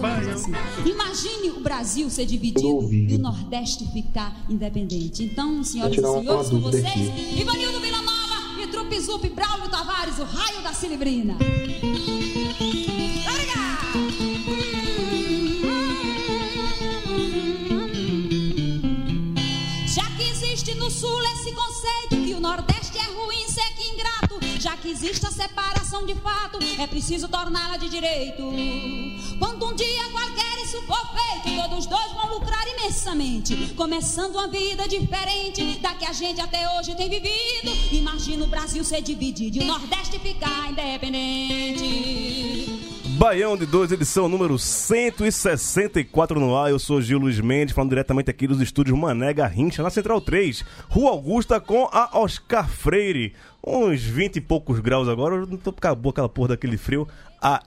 Baião. Imagine o Brasil ser dividido e o Nordeste ficar independente. Então, senhoras e senhores, com vocês, aqui. Ivanildo Vila Nova e Trupe Zup, Braulio Tavares, o raio da Cilibrina. Já que existe no Sul esse conceito que o Nordeste é ruim, seco e ingrato, já que existe a separação de fato, é preciso torná-la de direito. Quando um dia qualquer isso for feito, todos dois vão lucrar imensamente, começando uma vida diferente da que a gente até hoje tem vivido. Imagina o Brasil ser dividido e o Nordeste ficar independente. Baião de 2, edição número 164 no ar. Eu sou Gil Luiz Mendes, falando diretamente aqui dos estúdios Mané Garrincha, na Central 3, Rua Augusta, com a Oscar Freire. Uns 20 e poucos graus agora, eu não tô acabou aquela porra daquele frio,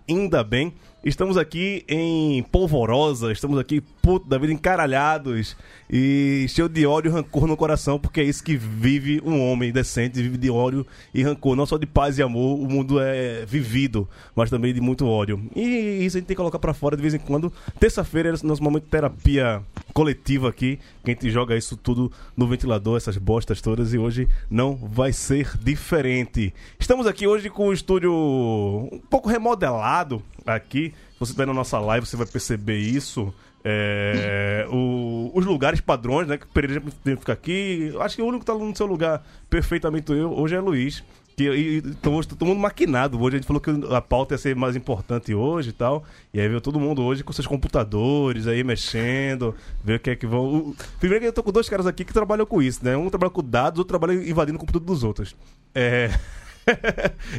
ainda bem. Estamos aqui em polvorosa, estamos aqui puto da vida, encaralhados e cheio de ódio e rancor no coração, porque é isso que vive um homem decente, vive de ódio e rancor, não só de paz e amor, o mundo é vivido, mas também de muito ódio. E isso a gente tem que colocar pra fora de vez em quando. Terça-feira é nosso momento de terapia coletiva aqui, que a gente joga isso tudo no ventilador, essas bostas todas, e hoje não vai ser diferente. Estamos aqui hoje com o estúdio um pouco remodelado aqui. Se você está na nossa live, você vai perceber isso. É, o- os lugares padrões, né? Que o Pereira já fica aqui. Acho que o único que tá no seu lugar perfeitamente eu, hoje é Luiz. Que, e, então, hoje tá todo mundo maquinado. Hoje a gente falou que a pauta ia ser mais importante hoje e tal. E aí veio todo mundo hoje com seus computadores aí mexendo, ver o que é que vão. o- primeiro que eu tô com dois caras aqui que trabalham com isso, né? Um trabalha com dados, outro trabalha invadindo o computador dos outros. É.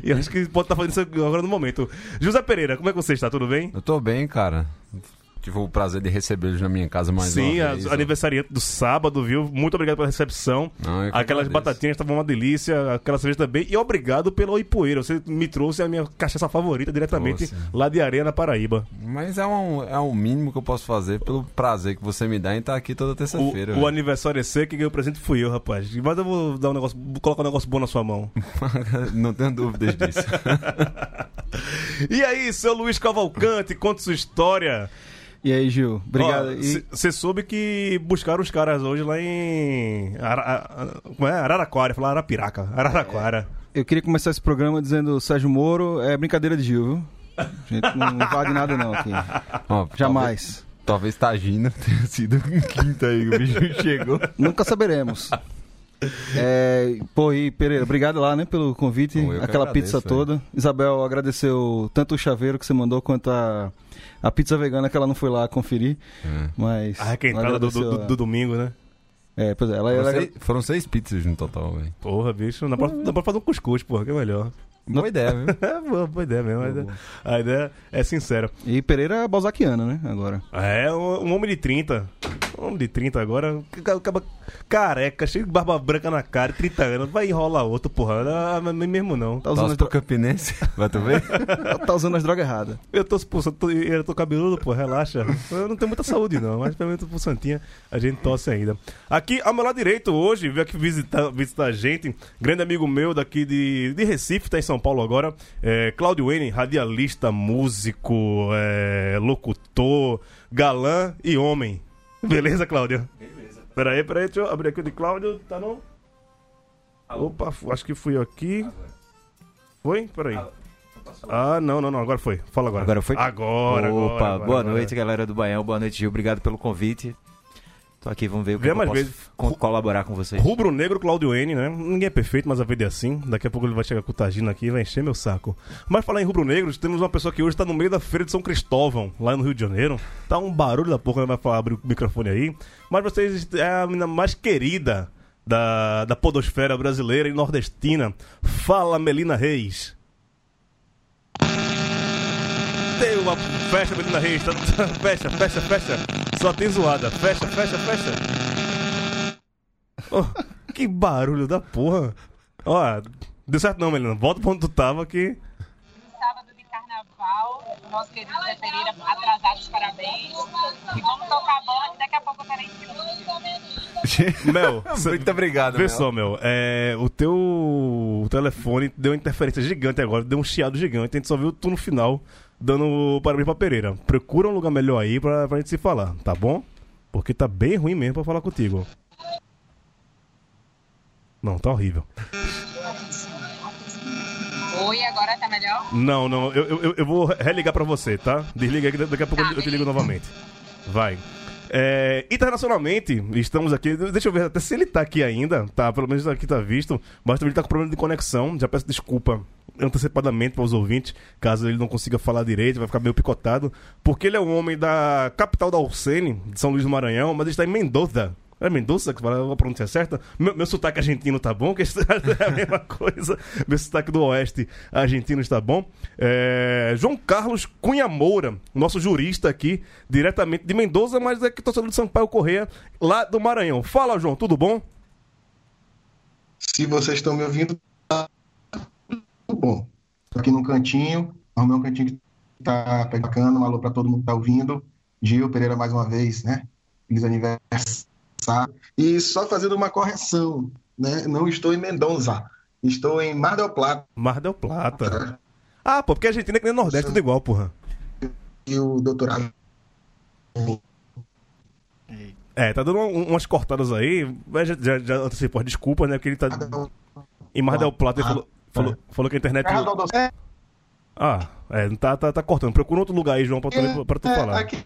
e eu acho que pode estar fazendo isso agora no momento. José Pereira, como é que você está? Tudo bem? Eu tô bem, cara. Tive o prazer de recebê-los na minha casa mais Sim, uma vez. aniversariante do sábado, viu? Muito obrigado pela recepção. Não, Aquelas batatinhas estavam uma delícia, aquela cerveja também. E obrigado pelo Ipueira. Você me trouxe a minha cachaça favorita diretamente lá de Areia, na Paraíba. Mas é, um, é o mínimo que eu posso fazer pelo prazer que você me dá em estar aqui toda O, terça-feira. o velho. aniversário é seu, que ganhou o presente fui eu, rapaz. Mas eu vou dar um negócio, colocar um negócio bom na sua mão. Não tenho dúvidas disso. E aí, seu Luiz Cavalcante, conta sua história. E aí, Gil? Obrigado. E- Você soube que buscaram os caras hoje lá em. Ara, como é? Araraquara, falar Arapiraca. Araraquara. eu queria começar esse programa dizendo Sérgio Moro é brincadeira de Gil, viu? A gente não invade nada não aqui. Ó, Jamais. Talvez, talvez Tagina tenha sido quinta aí, o bicho chegou. Nunca saberemos. É, pô, e Pereira, obrigado lá, né, pelo convite, aquela agradeço, pizza toda. Isabel agradeceu tanto o chaveiro que você mandou quanto a, a pizza vegana que ela não foi lá conferir, É. mas A requentada ela do, do, do- do domingo, né? É, pois é, ela, ela Foram seis, foram seis pizzas no total, velho. Porra, bicho. Dá pra, dá pra fazer um cuscuz, porra, que é melhor. Boa ideia, viu? É, boa, boa ideia mesmo. A ideia, a ideia é sincera. e Pereira é balzaquiana, né, agora. É, um, um homem de 30. Um homem de 30 agora. ca- Acaba careca, cheio de barba branca na cara, 30 anos. Vai enrolar outro, porra. Ah, mas mesmo não. Tá usando, pro Campinense, vai tu ver? tá usando as drogas erradas. Eu tô, pô, eu tô, eu tô cabeludo, pô, relaxa. Eu não tenho muita saúde, não, mas pelo menos pro Santinha a gente tosse ainda. Aqui, ao meu lado direito, hoje, veio aqui visitar, visitar a gente, grande amigo meu daqui de, de Recife, tá em São Paulo agora, é, Claudio Wayne, radialista, músico, é, locutor, galã e homem. Beleza, Cláudio? Beleza. Peraí, peraí, deixa eu abrir aqui o de Cláudio, tá no... Opa, acho que fui aqui. Foi? Peraí. Ah, não, não, não, agora foi. Fala agora. Agora foi? Agora, Opa, agora, agora, boa agora. noite, galera do Baião. Boa noite, Gil. Obrigado pelo convite. Tô aqui, vamos ver o que, eu mais posso vezes. co- colaborar com vocês. Rubro Negro Claudio N, né? Ninguém é perfeito, mas a vida é assim. Daqui a pouco ele vai chegar com o Tagino aqui e vai encher meu saco. Mas falar em Rubro Negros, temos uma pessoa que hoje tá no meio da feira de São Cristóvão, lá no Rio de Janeiro. Tá um barulho da porra, ele vai falar, abrir o microfone aí. Mas vocês é a menina mais querida da, da podosfera brasileira e nordestina. Fala, Melina Reis. Tem uma. Fecha, menina Reis. tá- Fecha, fecha, fecha. Só tem zoada. Fecha, fecha, fecha. Oh, que barulho da porra. Ó, deu certo não, Melina. Volta pra onde tu tava que. sábado de carnaval, nosso querido Zé Pereira atrasado os parabéns. E vamos tocar a bola que daqui a pouco eu quero ir Mel, Muito obrigado, Vê Mel. só, Mel. É, o teu telefone deu uma interferência gigante agora, deu um chiado gigante. A gente só viu tu no final dando parabéns pra Pereira. Procura um lugar melhor aí pra, pra gente se falar, tá bom? Porque tá bem ruim mesmo pra falar contigo. Não, tá horrível. Oi, agora tá melhor? Não, não, eu, eu, eu- eu vou religar pra você, tá? Desliga aí que daqui a pouco Tá, eu te ligo novamente. Vai. É, internacionalmente, estamos aqui. Deixa eu ver até se ele tá aqui ainda. Tá, pelo menos aqui tá visto. Mas também ele tá com problema de conexão. Já peço desculpa antecipadamente para os ouvintes, caso ele não consiga falar direito, vai ficar meio picotado. Porque ele é um homem da capital da Alcene, de São Luís do Maranhão, mas ele está em Mendoza. É Mendoza que fala a pronúncia certa? Meu, meu sotaque argentino tá bom, que é a mesma coisa. Meu sotaque do oeste argentino está bom. É, João Carlos Cunha Moura, nosso jurista aqui, diretamente de Mendoza, mas é que torcedor de Sampaio Correia, lá do Maranhão. Fala, João, tudo bom? Se vocês estão me ouvindo. Tô aqui num cantinho, arrumei um cantinho que tá bacana, um alô para todo mundo que tá ouvindo. Gil Pereira mais uma vez, né? Feliz aniversário. E só fazendo uma correção, né? Não estou em Mendonça, estou em Mar del Plata. Mar del Plata. Ah, pô, porque a Argentina é que nem Nordeste, tudo igual, porra. E o doutorado. É, tá dando um- umas cortadas aí, mas já, já, já antecipou as desculpas, né? Porque ele tá em Mar del Plata e falou, falou, falou que a internet. É, Ah, é, tá, tá, tá cortando. Procura outro lugar aí, João, pra tu, pra tu é, falar. aqui.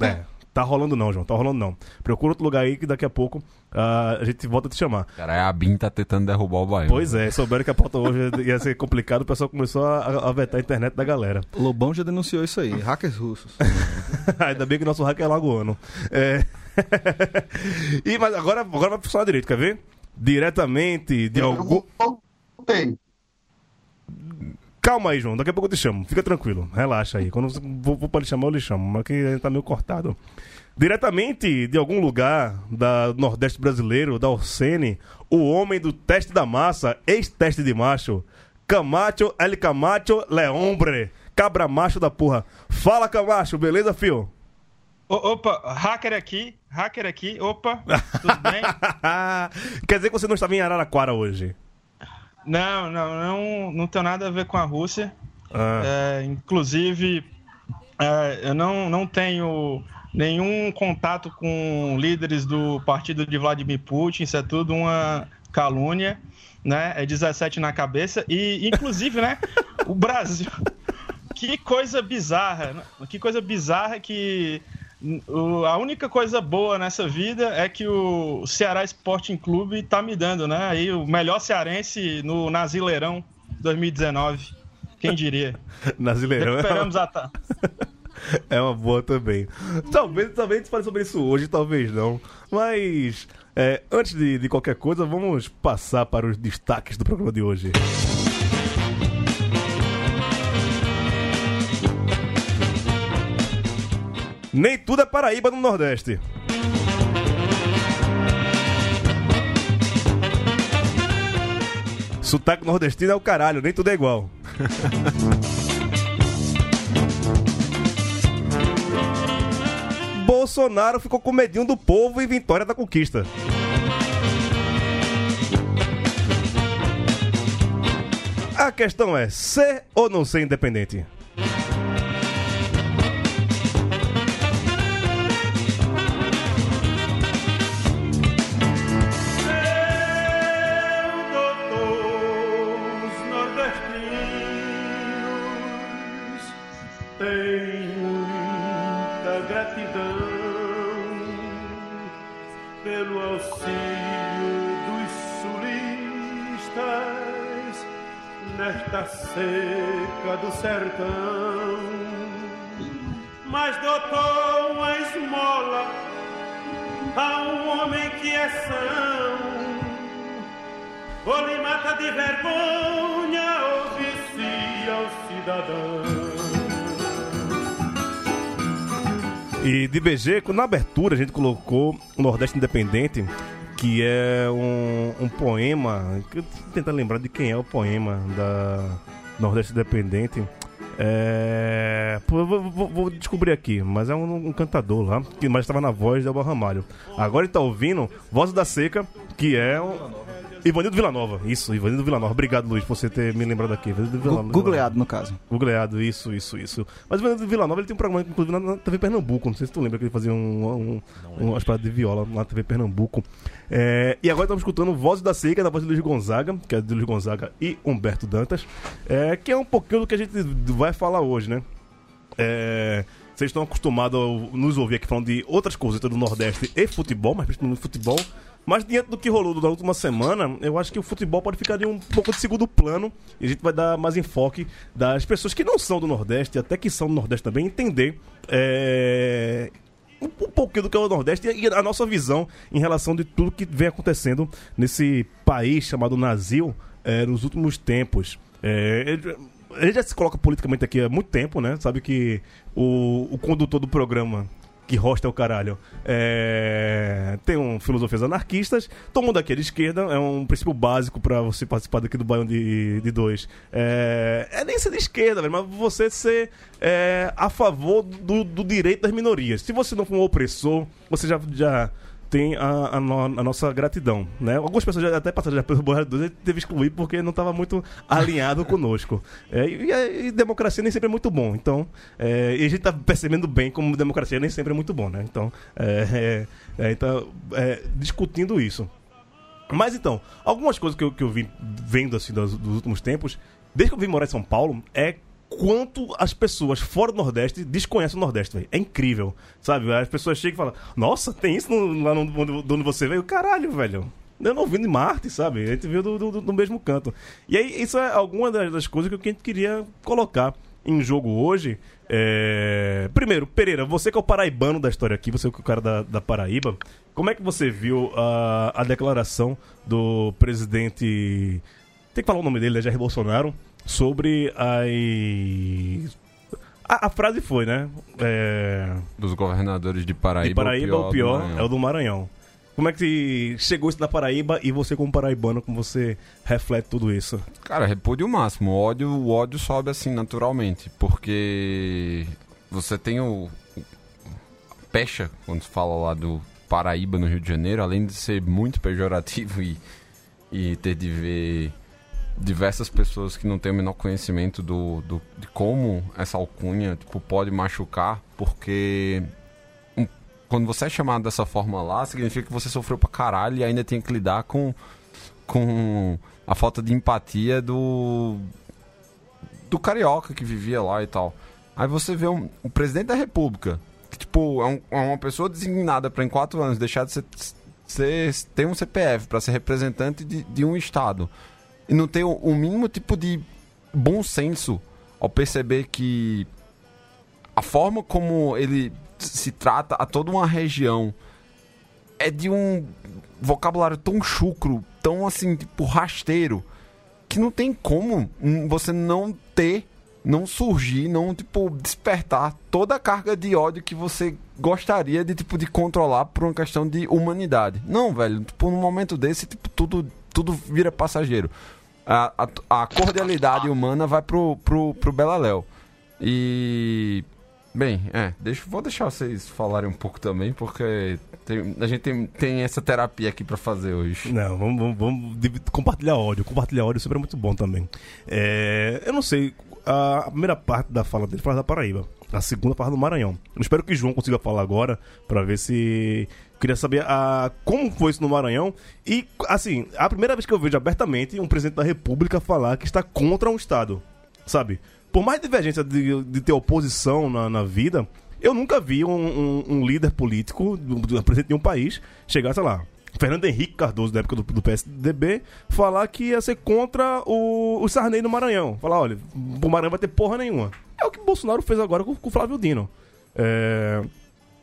É, tá rolando não, João, tá rolando não. Procura outro lugar aí que daqui a pouco ah, a gente volta a te chamar. Cara, a BIM tá tentando derrubar o Bahia. Pois é, souberam que a pauta hoje ia ser complicado, o pessoal começou a, a vetar a internet da galera. Lobão já denunciou isso aí. Hackers russos. Ainda bem que nosso hacker é lagoano. É... e, mas agora, agora vai funcionar direito, quer ver? Diretamente de algum. Voltei. Calma aí, João. Daqui a pouco eu te chamo. Fica tranquilo. Relaxa aí. Quando eu vou, vou pra lhe chamar, eu lhe chamo. Mas que a gente tá meio cortado. Diretamente de algum lugar da do Nordeste brasileiro, da Orsene, o homem do teste da massa, ex-teste de macho, Camacho, El Camacho, Leombre, cabra macho da porra. Fala, Camacho, beleza, fio? Opa, hacker aqui, hacker aqui, opa, tudo bem? Quer dizer que você não estava em Araraquara hoje? Não, não, não, não tem nada a ver com a Rússia. Ah. É, inclusive, é, eu não, não tenho nenhum contato com líderes do partido de Vladimir Putin, isso é tudo uma calúnia, né? É 17 na cabeça e, inclusive, né, o Brasil. Que coisa bizarra, né? que coisa bizarra que a única coisa boa nessa vida é que o Ceará Sporting Clube tá me dando, né? Aí o melhor cearense no Nazileirão 2019. Quem diria? Nazileirão. Recuperamos a ta... É uma boa também. Talvez, talvez a gente fale sobre isso hoje, talvez não. Mas, é, antes de, de qualquer coisa, vamos passar para os destaques do programa de hoje. Nem tudo é Paraíba no Nordeste. Sotaque nordestino é o caralho, nem tudo é igual. Bolsonaro ficou com medinho do povo e vitória da conquista. A questão é ser ou não ser independente? seca do sertão, mas dotou uma esmola a um homem que é são, ou lhe mata de vergonha ou vicia o cidadão. E de Bejeco, na abertura, a gente colocou Nordeste Independente, que é um, um poema. Que eu tô lembrar de quem é o poema da Nordeste Independente. É. pô, vou, vou- vou descobrir aqui, mas é um, um cantador lá, que mais estava na voz de Elba Ramalho. Agora ele tá ouvindo Voz da Seca, que é um. Ivanildo Villanova, isso, Ivanildo Villanova. Obrigado, Luiz, por você ter me lembrado aqui. Ivanildo Villanova. Googleado, no caso. Googleado, isso, isso, isso. Mas o Fernando Villanova ele tem um programa, inclusive, na, TV Pernambuco. Não sei se tu lembra que ele fazia um, um, um, umas paradas de viola na TV Pernambuco. É, e agora estamos escutando Voz da Seca, da voz de Luiz Gonzaga, que é de Luiz Gonzaga e Humberto Dantas, é, que é um pouquinho do que a gente vai falar hoje, né? É, vocês estão acostumados a nos ouvir aqui falando de outras coisas do Nordeste e futebol, mas principalmente futebol. Mas diante do que rolou na última semana, eu acho que o futebol pode ficar de um pouco de segundo plano e a gente vai dar mais enfoque das pessoas que não são do Nordeste, até que são do Nordeste também, entender é, um, pouquinho do que é o Nordeste e a nossa visão em relação de tudo que vem acontecendo nesse país chamado Brasil é, nos últimos tempos. É, ele já se coloca politicamente aqui há muito tempo, né? Sabe que o, o condutor do programa, que rosta é o caralho, é, tem um filosofias anarquistas. Todo mundo aqui é de esquerda, é um princípio básico pra você participar daqui do Baião de, de Dois. É, é nem ser de esquerda, velho, mas você ser é, a favor do, do direito das minorias. Se você não for um opressor, você já, já tem a, a no- a nossa gratidão, né? Algumas pessoas já até passaram já pelo dos e teve que excluir porque não estava muito alinhado conosco. É, e, e- e democracia nem sempre é muito bom, então é, e a gente tá percebendo bem como democracia nem sempre é muito bom, né? Então, é, é, é, então, é, discutindo isso. Mas então, algumas coisas que eu, que eu vim vendo assim dos, dos últimos tempos, desde que eu vim morar em São Paulo, é quanto as pessoas fora do Nordeste desconhecem o Nordeste, velho. É incrível, sabe? As pessoas chegam e falam, nossa, tem isso no- lá no, onde, de onde você veio? Caralho, velho. Eu não vim de Marte, sabe? A gente veio do, do, do mesmo canto. E aí, isso é alguma das, das coisas que a gente queria colocar em jogo hoje. É, Primeiro, Pereira, você que é o paraibano da história aqui, você que é o cara da, da Paraíba, como é que você viu a, a declaração do presidente. Tem que falar o nome dele, né? Jair Bolsonaro, sobre as. A, a frase foi, né? É, Dos governadores de Paraíba, de Paraíba, o pior, do Maranhão. é o do Maranhão. Como é que chegou isso da Paraíba e você, como paraibano, como você reflete tudo isso? Cara, repúdio o máximo. O ódio, o ódio sobe assim naturalmente, porque você tem o, o pecha quando se fala lá do Paraíba no Rio de Janeiro, além de ser muito pejorativo e, e ter de ver diversas pessoas que não têm o menor conhecimento do, do- de como essa alcunha tipo, pode machucar, porque um- quando você é chamado dessa forma lá, significa que você sofreu pra caralho e ainda tem que lidar com, com a falta de empatia do do carioca que vivia lá e tal. Aí você vê um, o presidente da república, que tipo, é, um- é uma pessoa designada para em quatro anos deixar de ser, ser ter um CPF para ser representante de, de um estado e não ter o, mínimo tipo de bom senso ao perceber que a forma como ele se trata a toda uma região é de um vocabulário tão chucro, tão assim, tipo, rasteiro, que não tem como você não ter, não surgir, não, tipo, despertar toda a carga de ódio que você gostaria de, tipo, de controlar por uma questão de humanidade. Não, velho, tipo, num momento desse, tipo, tudo, tudo vira passageiro. A, a, cordialidade humana vai pro, pro, pro Belaléu. E... Bem, é, deixa, vou deixar vocês falarem um pouco também, porque tem- a gente tem, tem essa terapia aqui pra fazer hoje. Não, vamos, vamos, vamos compartilhar ódio. Compartilhar ódio sempre é muito bom também. É, eu não sei, a, a primeira parte da fala dele fala da Paraíba. A segunda fala do Maranhão. Eu espero que o João consiga falar agora, pra ver se. Queria saber a, como foi isso no Maranhão. E, assim, a primeira vez que eu vejo abertamente um presidente da República falar que está contra um Estado. Sabe? Por mais divergência de, de ter oposição na, na vida, eu nunca vi um, um- um líder político, do presidente de um país, chegar, sei lá, Fernando Henrique Cardoso, da época do, do PSDB, falar que ia ser contra o, o Sarney no Maranhão. Falar, olha, o Maranhão vai ter porra nenhuma. É o que Bolsonaro fez agora com, com o Flávio Dino. É,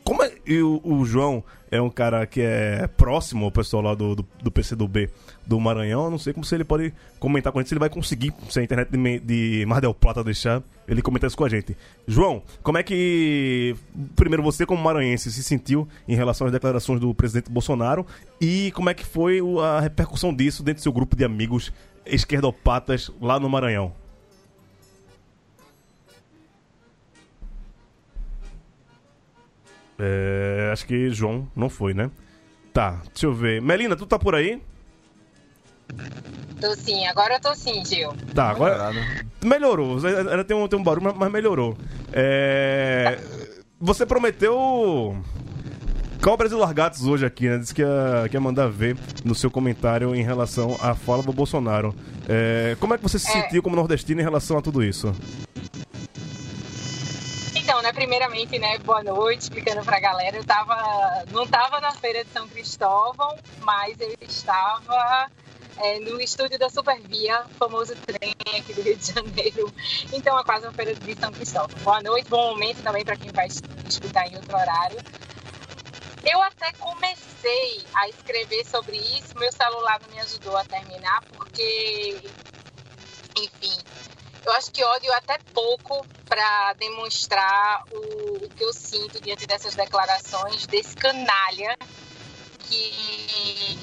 como é, e o, o João é um cara que é próximo ao pessoal lá do, do, do PCdoB do Maranhão, eu não sei como se ele pode comentar com a gente, se ele vai conseguir, se a internet de, de Mar del Plata deixar, ele comentar isso com a gente. João, como é que, primeiro você como maranhense se sentiu em relação às declarações do presidente Bolsonaro e como é que foi a repercussão disso dentro do seu grupo de amigos esquerdopatas lá no Maranhão? É, acho que João não foi, né? Tá, deixa eu ver. Melina, tu tá por aí? Tô sim, agora eu tô sim, Gil. Tá, agora. Melhorou. Ainda tem um, tem um barulho, mas- melhorou. É, Você prometeu. Cobras e Largatos hoje aqui, né? Disse que ia, que ia mandar ver no seu comentário em relação à fala do Bolsonaro. É, Como é que você se É. sentiu como nordestino em relação a tudo isso? Então, né, primeiramente, né, boa noite, explicando pra galera, eu tava, não tava na Feira de São Cristóvão, mas eu estava é, no estúdio da Supervia, famoso trem aqui do Rio de Janeiro, então é quase uma Feira de São Cristóvão. Boa noite, bom momento também para quem vai escutar em outro horário. Eu até comecei a escrever sobre isso, meu celular não me ajudou a terminar, porque, enfim, eu acho que ódio é até pouco para demonstrar o, o que eu sinto diante dessas declarações desse canalha que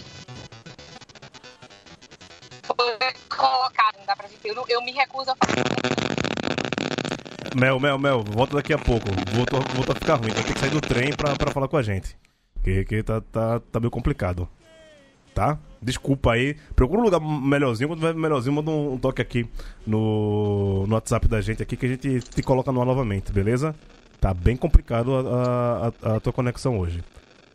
foi colocado, não dá pra gente. Eu, não- eu me recuso a fazer Mel, Mel, Mel, volta daqui a pouco. Volta a ficar ruim. Vai ter que sair do trem pra, pra falar com a gente. Que, que tá, tá, tá meio complicado. Tá? Desculpa aí. Procura um lugar melhorzinho. Quando tiver melhorzinho, manda um, toque aqui no, no WhatsApp da gente aqui que a gente te coloca no ar novamente, beleza? Tá bem complicado a, a- a- tua conexão hoje.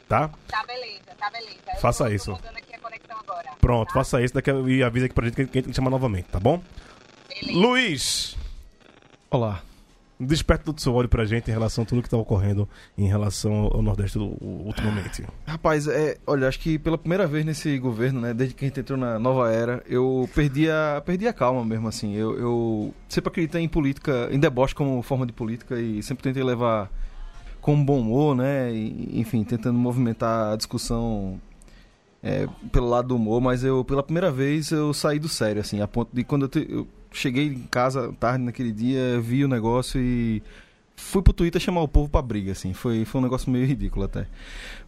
Tá? Tá beleza, tá beleza. Eu Faça tô- tô isso. mudando aqui a conexão agora. Pronto, faça isso daqui a- e avisa aqui pra gente que a gente tem que chamar novamente, tá bom? Luiz! Olá. Desperta todo o seu olho pra gente em relação a tudo que tá ocorrendo em relação ao Nordeste ultimamente. Rapaz, é, olha, acho que pela primeira vez nesse governo, né, desde que a gente entrou na nova era, eu perdi a, perdi a calma mesmo, assim. Eu, eu sempre acreditei em política, em deboche como forma de política e sempre tentei levar com bom humor, né, e, enfim, tentando movimentar a discussão é, pelo lado do humor, mas eu, pela primeira vez, eu saí do sério, assim, a ponto de quando eu, te- eu cheguei em casa tarde naquele dia, vi o negócio e fui pro Twitter chamar o povo pra briga, assim. Foi, foi um negócio meio ridículo até.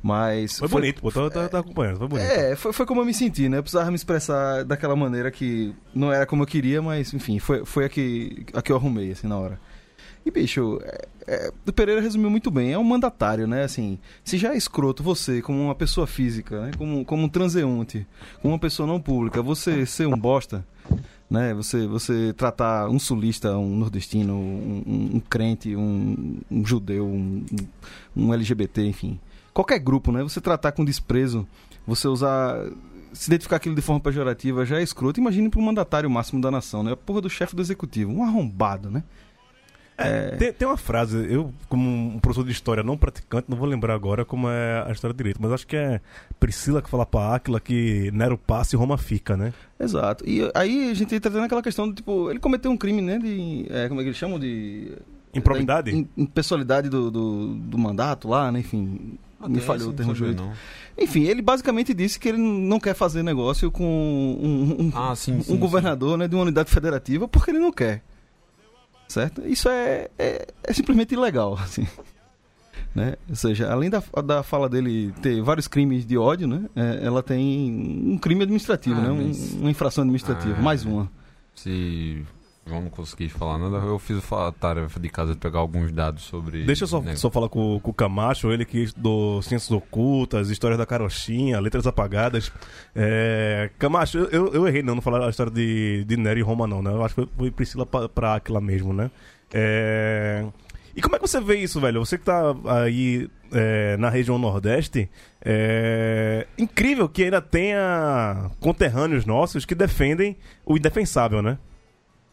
Mas. Foi bonito, pô, tá, tá- tá acompanhando, foi bonito. É, foi, foi como eu me senti, né? Eu precisava me expressar daquela maneira que não era como eu queria, mas enfim, foi, foi a, que, a que eu arrumei, assim, na hora. E, bicho, é, é, o Pereira resumiu muito bem, é um mandatário, né? Assim, se já é escroto você, como uma pessoa física, né? como, como um transeunte, como uma pessoa não pública, você ser um bosta, né? Você, você tratar um sulista, um nordestino, um, um- crente, um, um judeu, um LGBT, enfim. Qualquer grupo, né? Você tratar com desprezo, você usar. Se identificar aquilo de forma pejorativa já é escroto. Imagine para o mandatário máximo da nação, né? A porra do chefe do executivo. Um arrombado, né? É, Tem, tem uma frase, eu, como um professor de história não praticante, não vou lembrar agora como é a história direito, mas acho que é Priscila que fala pra Áquila que Nero passa e Roma fica, né? Exato. E aí a gente entra até naquela questão do tipo, ele cometeu um crime, né? De. é, como é que eles chamam? De. Improbidade? Da im- impessoalidade do, do, do mandato lá, né? Enfim. Ah, me falhou o termo jurídico. Enfim, ele basicamente disse que ele não quer fazer negócio com um, um- Ah, sim, um sim, governador Né, de uma unidade federativa porque ele não quer. Certo? Isso é, é, é simplesmente ilegal, assim. Né? Ou seja, além da, da fala dele ter vários crimes de ódio, né? é, ela tem um crime administrativo, Ah, né? Um- mas- uma infração administrativa, Ah, mais uma. Se João não conseguir falar nada, eu fiz a tarefa de casa de pegar alguns dados sobre. Deixa eu só, né, só falar com, com o Camacho, ele que estudou Ciências Ocultas, Histórias da Carochinha, Letras Apagadas. É, Camacho, eu, eu, errei não, não falar a história de, de Nero e Roma não, né? Eu acho que foi, foi Priscila pra, pra Aquila mesmo, né? É, E como é que você vê isso, velho? Você que tá aí é, na região Nordeste, é incrível que ainda tenha conterrâneos nossos que defendem o indefensável, né?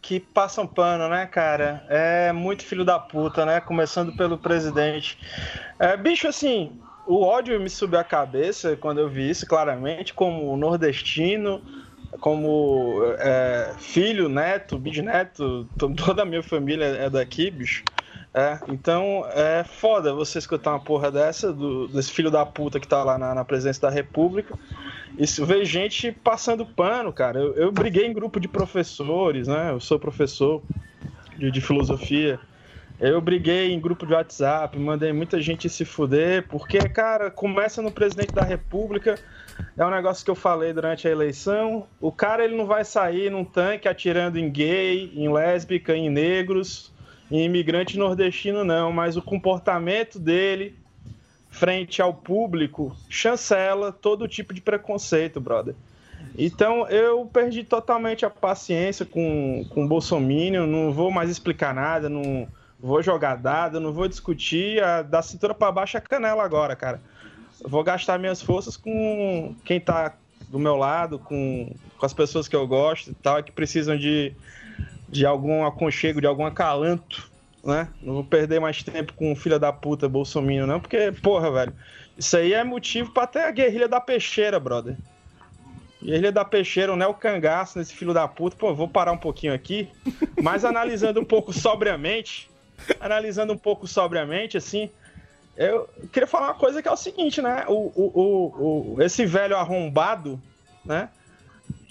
Que passam pano, né, cara? É muito filho da puta, né? Começando pelo presidente. É, bicho, assim, o ódio me subiu à cabeça quando eu vi isso, claramente, como nordestino, como é, filho, neto, bisneto, to- toda a minha família é daqui, bicho. É, então é foda você escutar uma porra dessa, do, desse filho da puta que tá lá na, na presidência da República. E ver gente passando pano, cara. Eu, eu briguei em grupo de professores, né? Eu sou professor de, de filosofia. Eu briguei em grupo de WhatsApp, mandei muita gente se fuder, porque, cara, começa no presidente da República, é um negócio que eu falei durante a eleição. O cara ele não vai sair num tanque atirando em gay, em lésbica, em negros, imigrante nordestino, não, mas o comportamento dele frente ao público chancela todo tipo de preconceito, brother. Então eu perdi totalmente a paciência com, com o Bolsonaro, não vou mais explicar nada, não vou jogar dado, não vou discutir a, da cintura para baixo a canela agora, cara. Vou gastar minhas forças com quem tá do meu lado, com, com as pessoas que eu gosto e tal, que precisam de, de algum aconchego, de algum acalanto, né? Não vou perder mais tempo com o filho da puta Bolsonaro, não, porque, porra, velho, isso aí é motivo para até a guerrilha da peixeira, brother. Guerrilha da peixeira, o Neo Cangaço nesse filho da puta. Pô, vou parar um pouquinho aqui, mas analisando um pouco sobriamente, analisando um pouco sobriamente, assim, eu queria falar uma coisa que é o seguinte, né? O, o, o, o esse velho arrombado, né?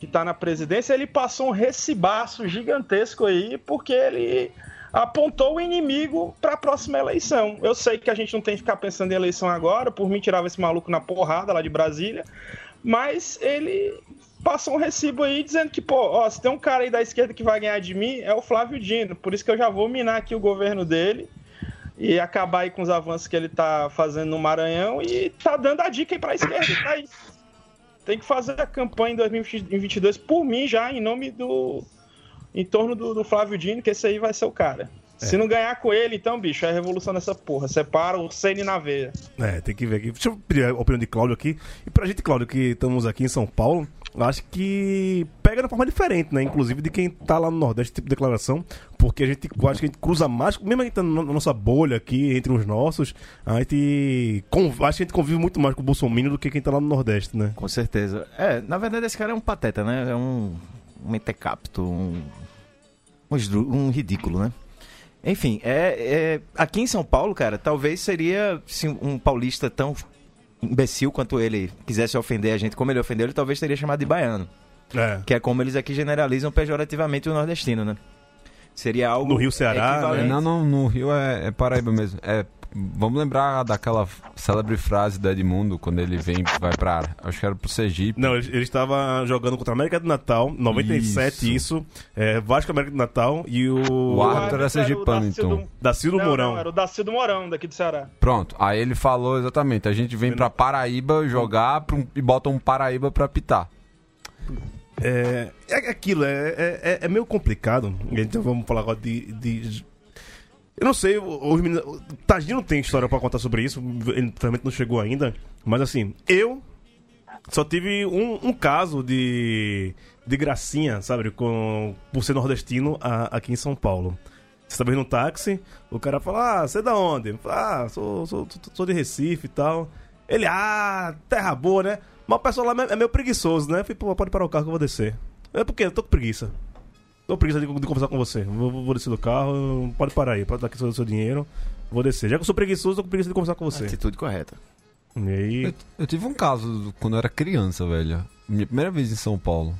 Que tá na presidência, ele passou um recibaço gigantesco aí, porque ele apontou o inimigo para a próxima eleição. Eu sei que a gente não tem que ficar pensando em eleição agora, por mim tirava esse maluco na porrada lá de Brasília, mas ele passou um recibo aí dizendo que, pô, ó, se tem um cara aí da esquerda que vai ganhar de mim, é o Flávio Dino. Por isso que eu já vou minar aqui o governo dele e acabar aí com os avanços que ele tá fazendo no Maranhão e tá dando a dica aí pra esquerda, tá aí. Tem que fazer a campanha em 2022 por mim já, em nome do. em torno do, do Flávio Dino, que esse aí vai ser o cara. É. Se não ganhar com ele, então, bicho, é revolução nessa porra. Separa o Sene na veia. É, tem que ver aqui. Deixa eu pedir a opinião de Cláudio aqui. E pra gente, Cláudio, que estamos aqui em São Paulo, acho que pega de forma diferente, né? Inclusive de quem tá lá no Nordeste, tipo de declaração, porque a gente acho que a gente cruza mais, mesmo a gente tá na nossa bolha aqui, entre os nossos, a gente acho que a gente convive muito mais com o Bolsonaro do que quem tá lá no Nordeste, né? Com certeza. É, na verdade esse cara é um pateta, né? É um, um mentecapto, um, um, um ridículo, né? Enfim, é, é, aqui em São Paulo, cara, talvez seria se um paulista tão imbecil quanto ele quisesse ofender a gente como ele ofendeu, ele talvez teria chamado de baiano. É. Que é como eles aqui generalizam pejorativamente o nordestino, né? Seria algo. No Rio Ceará? Né? Não, não, no Rio é, é Paraíba mesmo. É Vamos lembrar daquela célebre frase do Edmundo quando ele vem, vai pra. Acho que era pro Sergipe. Não, ele, ele estava jogando contra a América do Natal, 97, isso. isso é, Vasco América do Natal e o. O árbitro era Sergipano, então. Dacildo Mourão. Não, era o Dacildo Mourão, daqui do Ceará. Pronto, aí ele falou exatamente: a gente vem pra Paraíba jogar pra, e bota um Paraíba pra pitar. É, é aquilo, é, é, é meio complicado. Então vamos falar agora de, de eu não sei, os meninos. Tadinho não tem história para contar sobre isso, ele realmente não chegou ainda. Mas assim, eu só tive um, um caso de, de gracinha, sabe, com, por ser nordestino a, aqui em São Paulo. Você estava no táxi, o cara fala, ah, você é da onde? Ah, sou, sou, sou, sou de Recife e tal. Ele, ah, terra boa, né? Mas o pessoal lá é meio preguiçoso, né? Falei, pô, pode parar o carro que eu vou descer. É porque eu tô com preguiça. Tô preguiça de, de, conversar com você. Vou, vou, descer do carro, pode parar aí, pode dar aqui o seu dinheiro. Vou descer. Já que eu sou preguiçoso, tô com preguiça de conversar com você. Atitude correta. E aí... Eu, eu, tive um caso quando eu era criança, velho. Minha primeira vez em São Paulo.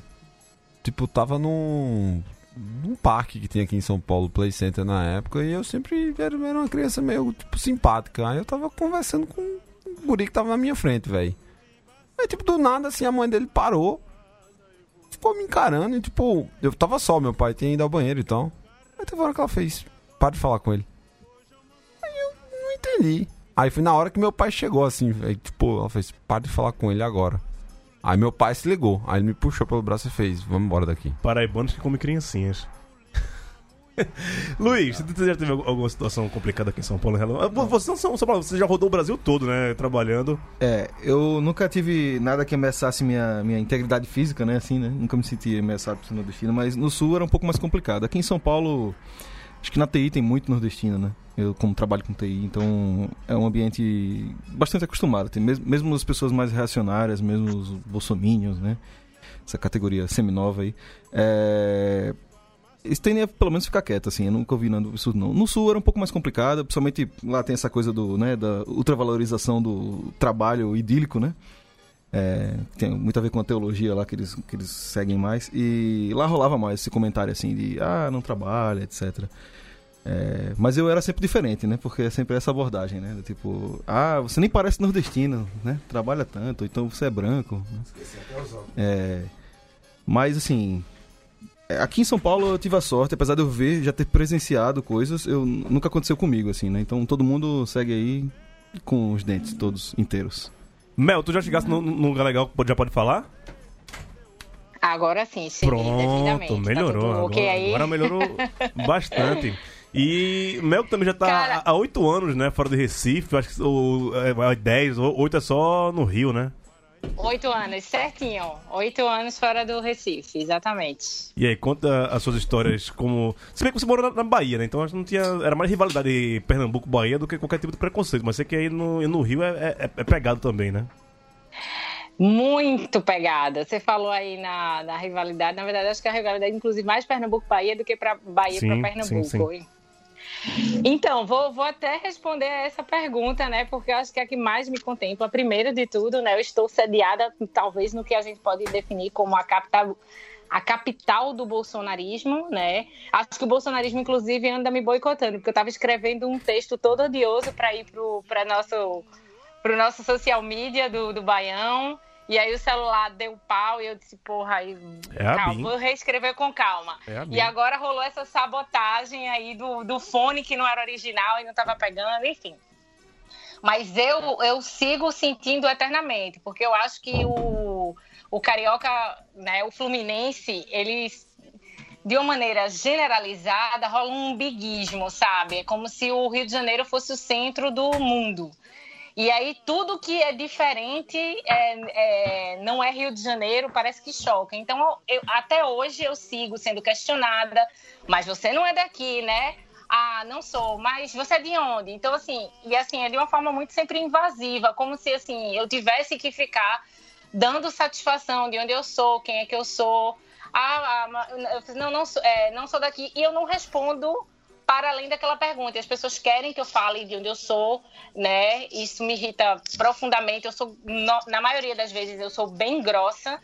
Tipo, tava num, num parque que tinha aqui em São Paulo, Play Center na época, e eu sempre era, era uma criança meio, tipo, simpática. Aí eu tava conversando com um guri que tava na minha frente, velho. Aí, tipo, do nada, assim, a mãe dele parou ficou me encarando e, tipo, eu tava só, meu pai tinha ido ao banheiro e tal. Aí teve uma hora que ela fez, para de falar com ele. Aí eu não entendi. Aí foi na hora que meu pai chegou, assim, aí, tipo, ela fez, para de falar com ele agora. Aí meu pai se ligou, aí ele me puxou pelo braço e fez, vamos embora daqui. Paraibanos que comem criancinhas. Luiz, você já teve alguma situação complicada aqui em São Paulo? Você, não, São Paulo, você já rodou o Brasil todo, né? Trabalhando. É, eu nunca tive nada que ameaçasse minha, minha integridade física, né? Assim, né? Nunca me senti ameaçado por nordestino, mas no Sul era um pouco mais complicado. Aqui em São Paulo, acho que na TI tem muito nordestino, né? Eu, como trabalho com TI, então é um ambiente bastante acostumado. Tem mesmo, mesmo as pessoas mais reacionárias, mesmo os bolsominions, né? Essa categoria seminova aí. É Isso tende a pelo menos ficar quieto, assim. Eu nunca ouvi nada isso não. No sul era um pouco mais complicado, principalmente lá tem essa coisa do, né, da ultravalorização do trabalho idílico, né? É, tem muito a ver com a teologia lá que eles, que eles seguem mais. E lá rolava mais esse comentário assim de ah, não trabalha, etc. É, mas eu era sempre diferente, né? Porque é sempre essa abordagem, né? Tipo, ah, você nem parece nordestino, né? Trabalha tanto, então você é branco. Né? É, mas assim, aqui em São Paulo eu tive a sorte, apesar de eu ver, já ter presenciado coisas, eu nunca aconteceu comigo, assim, né? Então todo mundo segue aí com os dentes todos inteiros. Mel, tu já chegaste num num lugar legal que já pode falar? Agora sim, devidamente. Pronto, Tá melhorou. tudo agora, aí? agora melhorou bastante. E Mel também já tá Cara- há oito anos, né? Fora de Recife. Acho que o, é, é 10, ou- oito é só no Rio, né? Oito anos, certinho. Oito anos fora do Recife, exatamente. E aí, conta as suas histórias como. Se bem que você morou na, Bahia, né? Então acho que não tinha. Era mais rivalidade Pernambuco-Bahia do que qualquer tipo de preconceito. Mas sei que aí no, no Rio é, é- é pegado também, né? Muito pegada. Você falou aí na, na rivalidade. Na verdade, acho que a rivalidade, inclusive, mais Pernambuco-Bahia do que para Bahia Sim, para sim, Pernambuco. Então, vou, vou até responder a essa pergunta, né? Porque eu acho que é a que mais me contempla. Primeiro de tudo, né? Eu estou sediada, talvez, no que a gente pode definir como a capital, a capital do bolsonarismo, né? Acho que o bolsonarismo, inclusive, anda me boicotando, porque eu estava escrevendo um texto todo odioso para ir para nosso pro nosso social media do, do Baião. E aí o celular deu pau e eu disse, porra, aí, É calma, vou reescrever com calma. É e agora rolou essa sabotagem aí do, do fone que não era original e não tava pegando, enfim. Mas eu, eu sigo sentindo eternamente, porque eu acho que o, o Carioca, né, o Fluminense, eles de uma maneira generalizada, rola um biguismo, sabe? É como se o Rio de Janeiro fosse o centro do mundo. E aí tudo que é diferente é, é, não é Rio de Janeiro, parece que choca. Então, eu- até hoje eu sigo sendo questionada, mas você não é daqui, né? Ah, não sou, mas você é de onde? Então, assim, e assim, é de uma forma muito sempre invasiva, como se assim, eu tivesse que ficar dando satisfação de onde eu sou, quem é que eu sou. Ah, ah, não, não sou, é, não sou daqui. E eu não respondo para além daquela pergunta. As pessoas querem que eu fale de onde eu sou, né? Isso me irrita profundamente. Eu sou, na maioria das vezes, eu sou bem grossa.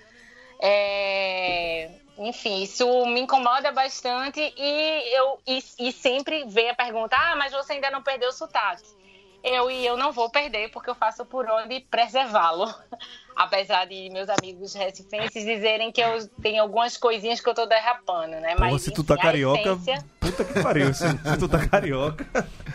É, Enfim, isso me incomoda bastante e eu e, e sempre vem a pergunta: ah, mas você ainda não perdeu o sotaque. Eu e eu não vou perder porque eu faço por onde preservá-lo. Apesar de meus amigos recifenses dizerem que eu tenho algumas coisinhas que eu tô derrapando, né? Porra, se tu enfim, tá a carioca, essência- puta que pariu. Se, se tu tá carioca.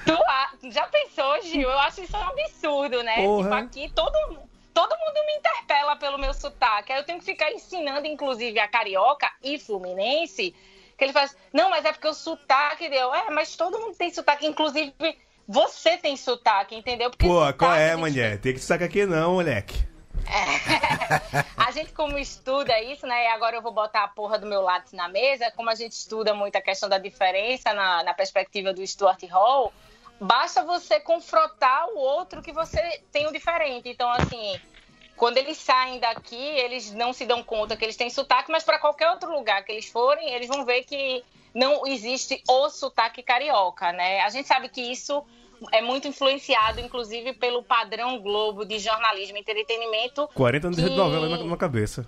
Tu a- já pensou, Gil? Eu acho isso um absurdo, né? Porra. Tipo, aqui todo, todo mundo me interpela pelo meu sotaque. Aí eu tenho que ficar ensinando, inclusive, a carioca e fluminense, que ele faz, não, mas é porque o sotaque deu. É, mas todo mundo tem sotaque, inclusive você tem sotaque, entendeu? Porque Pô, sotaque qual é, gente mané? Tem que sacar aqui não, moleque. a gente, como estuda isso, né? E agora eu vou botar a porra do meu lápis na mesa. Como a gente estuda muito a questão da diferença na, na perspectiva do Stuart Hall, basta você confrontar o outro que você tem o diferente. Então, assim, quando eles saem daqui, eles não se dão conta que eles têm sotaque, mas para qualquer outro lugar que eles forem, eles vão ver que não existe o sotaque carioca, né? A gente sabe que isso é muito influenciado, inclusive, pelo padrão Globo de jornalismo e entretenimento 40 anos de que- novela na, na cabeça.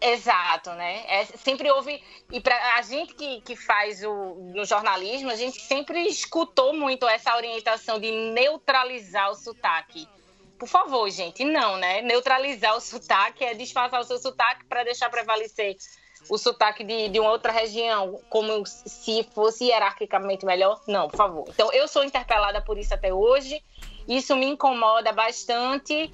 Exato, né? É, sempre houve. E para a gente que, que faz o no jornalismo, a gente sempre escutou muito essa orientação de neutralizar o sotaque. Por favor, gente, não, né? Neutralizar o sotaque é disfarçar o seu sotaque para deixar prevalecer o sotaque de, de uma outra região, como se fosse hierarquicamente melhor. Não, por favor. Então, eu sou interpelada por isso até hoje. Isso me incomoda bastante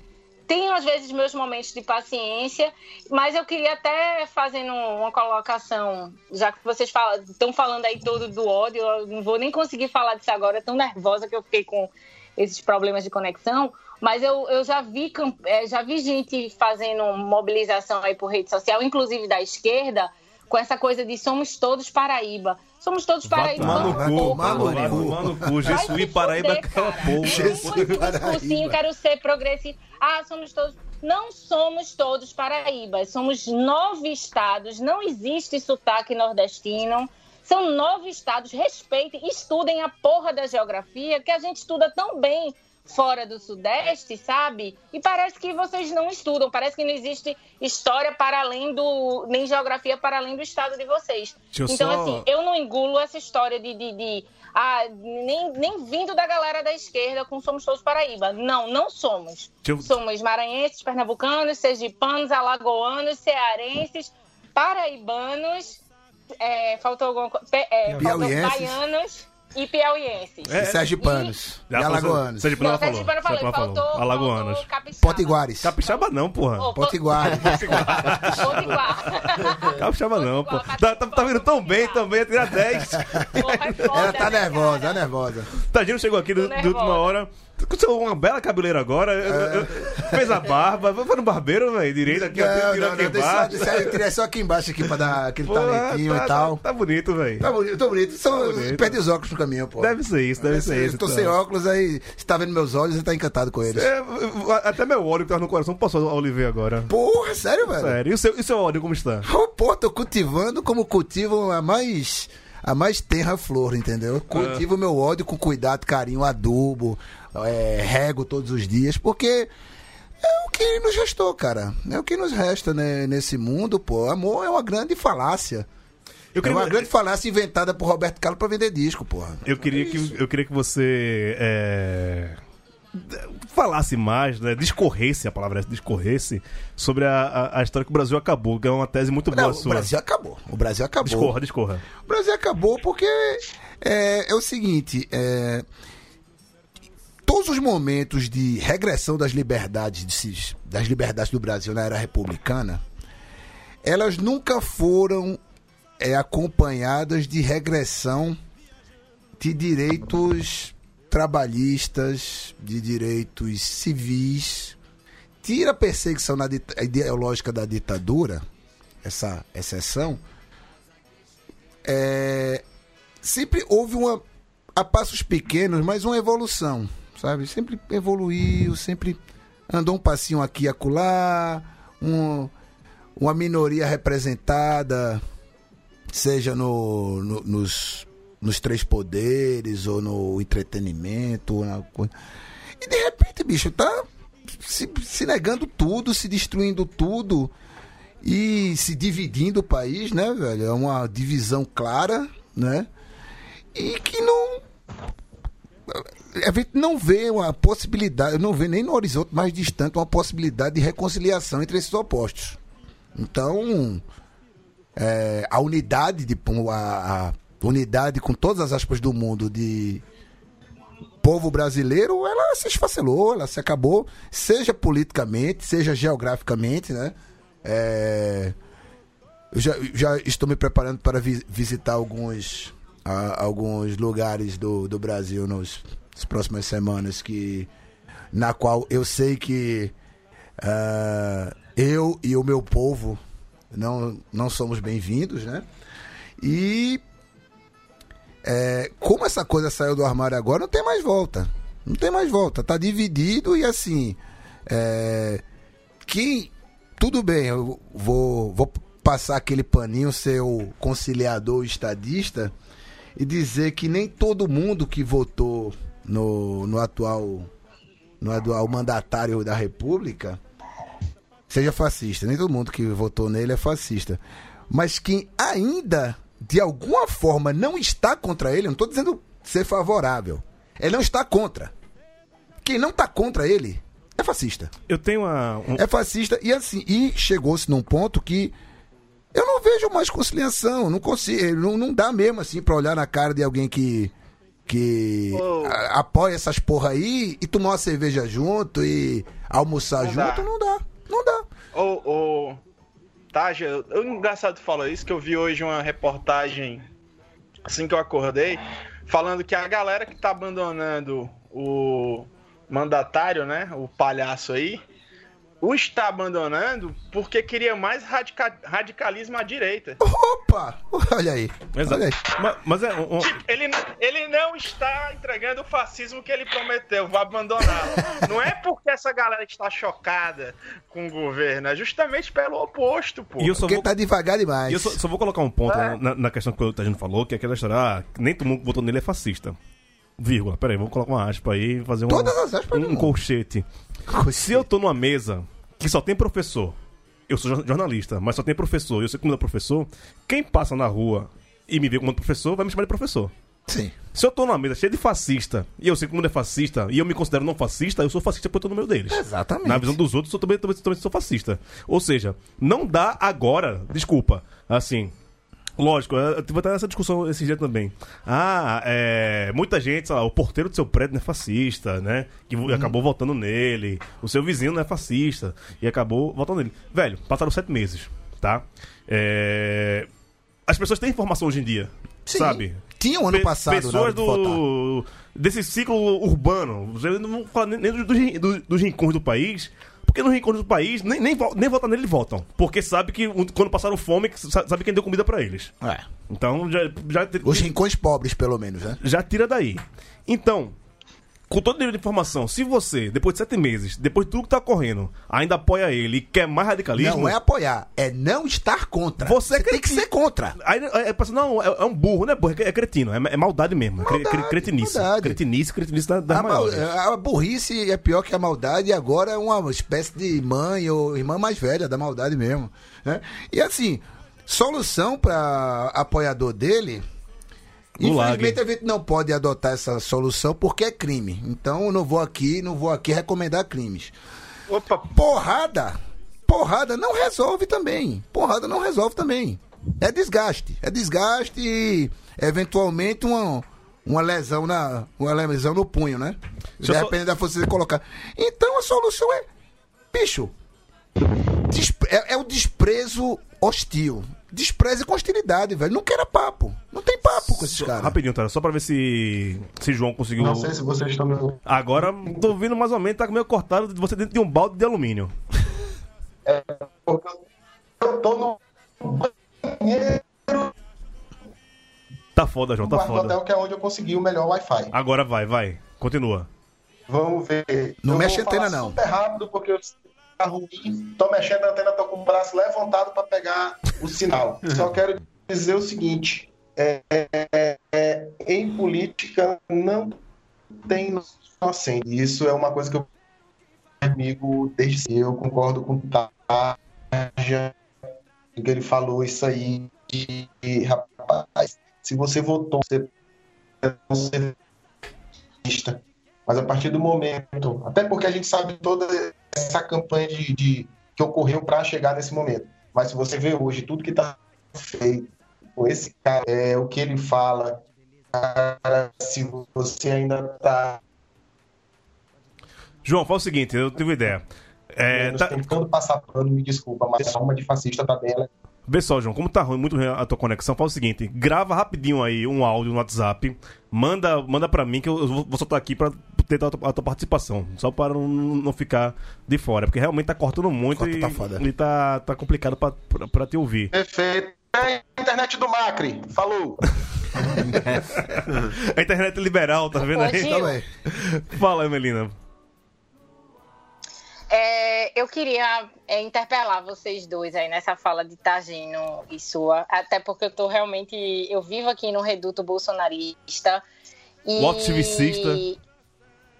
tenho às vezes meus momentos de paciência, mas eu queria até fazendo uma colocação, já que vocês estão falando aí todo do ódio, eu não vou nem conseguir falar disso agora, tão nervosa que eu fiquei com esses problemas de conexão, mas eu, eu já vi eh, já vi gente fazendo mobilização aí por rede social, inclusive da esquerda, com essa coisa de somos todos Paraíba. Somos todos Paraíba. tomar no Porra, cu, porra. vai tomar no cu. Jesuí Paraíba é porra. Muito discursinho, quero ser progressista. Ah, somos todos. Não somos todos Paraíbas. Somos nove estados. Não existe sotaque nordestino. São nove estados. Respeitem, estudem a porra da geografia, que a gente estuda tão bem fora do Sudeste, sabe? E parece que vocês não estudam, parece que não existe história para além do. nem geografia para além do estado de vocês. Então, só- assim, eu não engulo essa história de. de, de ah, nem, nem vindo da galera da esquerda com Somos Todos Paraíba. Não, não somos. Eu- Somos maranhenses, pernambucanos, sergipanos, alagoanos, cearenses, paraibanos. é, faltou alguma coisa. É, faltou baianos e piauienses. E sergipanos. E, falou- alagoanos. Sergipano Não, já falou. Sergipano falou. faltou- Alagoanos. Potiguares. Capixaba não, porra. Ô, Potiguares. Potiguar. Capixaba não, pô. Tá, tá, tá vindo tão bem também, tira 10. Porra, é foda, Ela tá né, nervosa, cara? tá nervosa. Tadinho chegou aqui de, última hora. Aconteceu uma bela cabeleira agora. eu- eu- fez a barba. Foi no barbeiro, velho. Direito aqui, Não, não, aqui não, só- embaixo. deixa- eu tirei só aqui embaixo aqui pra dar aquele Porra, talentinho tá, e tal. Tá, tá bonito, velho. Tá bonito, tô bonito. Só bonito. perdi os óculos no caminho, pô. Deve ser isso, deve ser isso. Tô então. sem óculos, aí você tá vendo meus olhos e tá encantado com eles. É, até meu óleo que tava no coração passou a Oliveira agora. Porra, sério, velho? Sério. E o seu, e o seu óleo como está? Oh, pô, tô cultivando como cultivo a mais a mais tenra flor, entendeu? É. Cultivo meu ódio com cuidado, carinho, adubo, é, rego todos os dias, porque é o que nos restou, cara. É o que nos resta né, nesse mundo, pô. Amor é uma grande falácia. Eu É uma grande falácia inventada por Roberto Carlos pra vender disco, porra. Eu queria que, eu queria que você é, falasse mais, né? Discorresse, a palavra é discorresse, sobre a, a, a história que o Brasil acabou, que é uma tese muito boa Não, o sua. Brasil acabou. O Brasil acabou. Discorra, discorra. O Brasil acabou porque é, é o seguinte, é, todos os momentos de regressão das liberdades, das liberdades do Brasil na era republicana, elas nunca foram é, acompanhadas de regressão de direitos trabalhistas, de direitos civis. Tira a perseguição na ideológica da ditadura, essa exceção, é, sempre houve uma a passos pequenos, mas uma evolução, sabe? Sempre evoluiu, sempre andou um passinho aqui e acolá, um, uma minoria representada, seja no, no- nos, nos três poderes ou no entretenimento. ou na co- E de repente, bicho, tá se, se negando tudo, se destruindo tudo e se dividindo o país, né, velho? É uma divisão clara, né? E que não. A gente não vê uma possibilidade, não vê nem no horizonte mais distante uma possibilidade de reconciliação entre esses opostos. Então, é, a unidade de a, a unidade com todas as aspas do mundo de povo brasileiro, ela se esfacelou, ela se acabou, seja politicamente, seja geograficamente, né? É, eu já, já estou me preparando para vi- visitar alguns, ah, alguns lugares do, do Brasil nos, nas próximas semanas que na qual eu sei que ah, eu e o meu povo não, não somos bem-vindos, né? E é, como essa coisa saiu do armário agora, não tem mais volta. Não tem mais volta. Tá dividido e assim. É, que tudo bem, eu vou, vou passar aquele paninho, ser o conciliador estadista e dizer que nem todo mundo que votou no, no atual no atual mandatário da República seja fascista. Nem todo mundo que votou nele é fascista. Mas quem ainda, de alguma forma, não está contra ele, eu não estou dizendo ser favorável. Ele não está contra. Quem não está contra ele é fascista. Eu tenho uma. um- É fascista e assim, e chegou-se num ponto que eu não vejo mais conciliação, não consigo, não, não dá mesmo assim para olhar na cara de alguém que que Oh. a- apoia essas porra aí e tomar uma cerveja junto e almoçar Não junto, dá. não dá. Não dá. Ô, ô, Taja, eu- eu- engraçado falou isso, que eu vi hoje uma reportagem, assim que eu acordei, falando que a galera que tá abandonando o mandatário, né, o palhaço aí, o está abandonando porque queria mais radica- radicalismo à direita. Opa! Olha aí. Exato. Olha aí. Mas, mas é. um- um- Ele, ele não está entregando o fascismo que ele prometeu, vai abandoná-lo. Não é porque essa galera está chocada com o governo, é justamente pelo oposto, pô. Porque vou, tá devagar demais. e eu só, só vou colocar um ponto na, na questão que o Tajino falou, que é aquela história, ah, nem todo mundo que votou nele é fascista. Vírgula. Peraí, vou colocar uma aspa aí e fazer um, Todas as aspas do um mundo. colchete. Se eu tô numa mesa que só tem professor, eu sou jor- jornalista, mas só tem professor, e eu sei como é professor, quem passa na rua e me vê como professor vai me chamar de professor. Sim. Se eu tô numa mesa cheia de fascista, e eu sei que o mundo é fascista, e eu me considero não fascista, eu sou fascista porque eu tô no meio deles. Exatamente. Na visão dos outros, eu também, também, também sou fascista. Ou seja, não dá agora, desculpa, assim. Lógico, eu eu tive até essa discussão esse dia também. Ah, é. Muita gente, sei lá, o porteiro do seu prédio não é fascista, né? Que vo- acabou votando nele. O seu vizinho não é fascista. E acabou votando nele. Velho, passaram sete meses, tá? É. As pessoas têm informação hoje em dia, Sim. sabe? Tinha um ano Pe- passado, na Pessoas de votar. do. desse ciclo urbano. Não vou falar nem dos, dos, do- dos rincões do país. Porque nos rincões do país, nem, nem, nem votar nele votam. Porque sabe que quando passaram fome, sabe quem deu comida pra eles. É. Então já, já, Os rincões pobres, pelo menos, né? já tira daí. Então, com todo nível de informação, se você, depois de sete meses, depois de tudo que tá ocorrendo, ainda apoia ele e quer mais radicalismo. Não é apoiar, é não estar contra. Você é tem que ser contra. Aí é, é, pensa, não, é, é um burro, não é burro, é, é cretino, é, é maldade mesmo. é Maldade, cre- cretinice. maldade. Cretinice, cretinice da, das A, mal- a burrice é pior que a maldade e agora é uma espécie de mãe ou irmã mais velha da maldade mesmo. né? E assim, solução para apoiador dele. Infelizmente a gente não pode adotar essa solução porque é crime. Então eu não vou aqui, não vou aqui recomendar crimes. Opa, Porrada, porrada não resolve também. Porrada não resolve também. É desgaste, é desgaste e eventualmente uma, uma lesão na uma lesão no punho, né? Eu só- Depende da força que você colocar. Então a solução é, bicho, é, é o desprezo hostil. Desprezo com hostilidade, velho. Não queira papo. Não tem papo com esses caras. Rapidinho, Tara, só pra ver se, se João conseguiu. Não sei se vocês estão me ouvindo. Agora tô ouvindo mais ou menos, tá meio cortado de você dentro de um balde de alumínio. Porque eu tô no banheiro Tá foda, João, tá do foda. hotel, que é onde eu consegui o melhor Wi-Fi. Agora vai, vai. Continua. Vamos ver. Não Eu mexe a antena, não. Super rápido, porque eu tá ruim. Tô mexendo a antena, tô com o braço levantado para pegar o sinal. Só quero dizer o seguinte: é, é, é, em política não tem inocente. Isso é uma coisa que eu comigo desde. Eu concordo com o Tarja, que ele falou isso aí. E, e, rapaz, se você votou, você fascista. Mas a partir do momento, até porque a gente sabe toda essa campanha de, de- que ocorreu para chegar nesse momento. Mas se você vê hoje tudo que está feito, com esse cara, é, o que ele fala, cara, se você ainda tá João, fala o seguinte, eu tive uma ideia. É, tá- tentando passar pano, me desculpa, mas a alma de fascista tá dela. Vê só, João, como tá ruim, muito ruim a tua conexão, fala o seguinte, grava rapidinho aí um áudio no WhatsApp, manda, manda pra mim que eu vou, vou soltar aqui pra ter a tua, a tua participação, só para não, não ficar de fora, porque realmente tá cortando muito Corta, e, tá foda. e tá, tá complicado pra, pra, pra te ouvir. Perfeito. É a internet do Macri. Falou. A internet liberal, tá vendo aí? Tá bem. Fala, Emelina. É, eu queria é, interpelar vocês dois aí nessa fala de Tagino e sua, até porque eu tô realmente. Eu vivo aqui no reduto bolsonarista. E, O ativicista.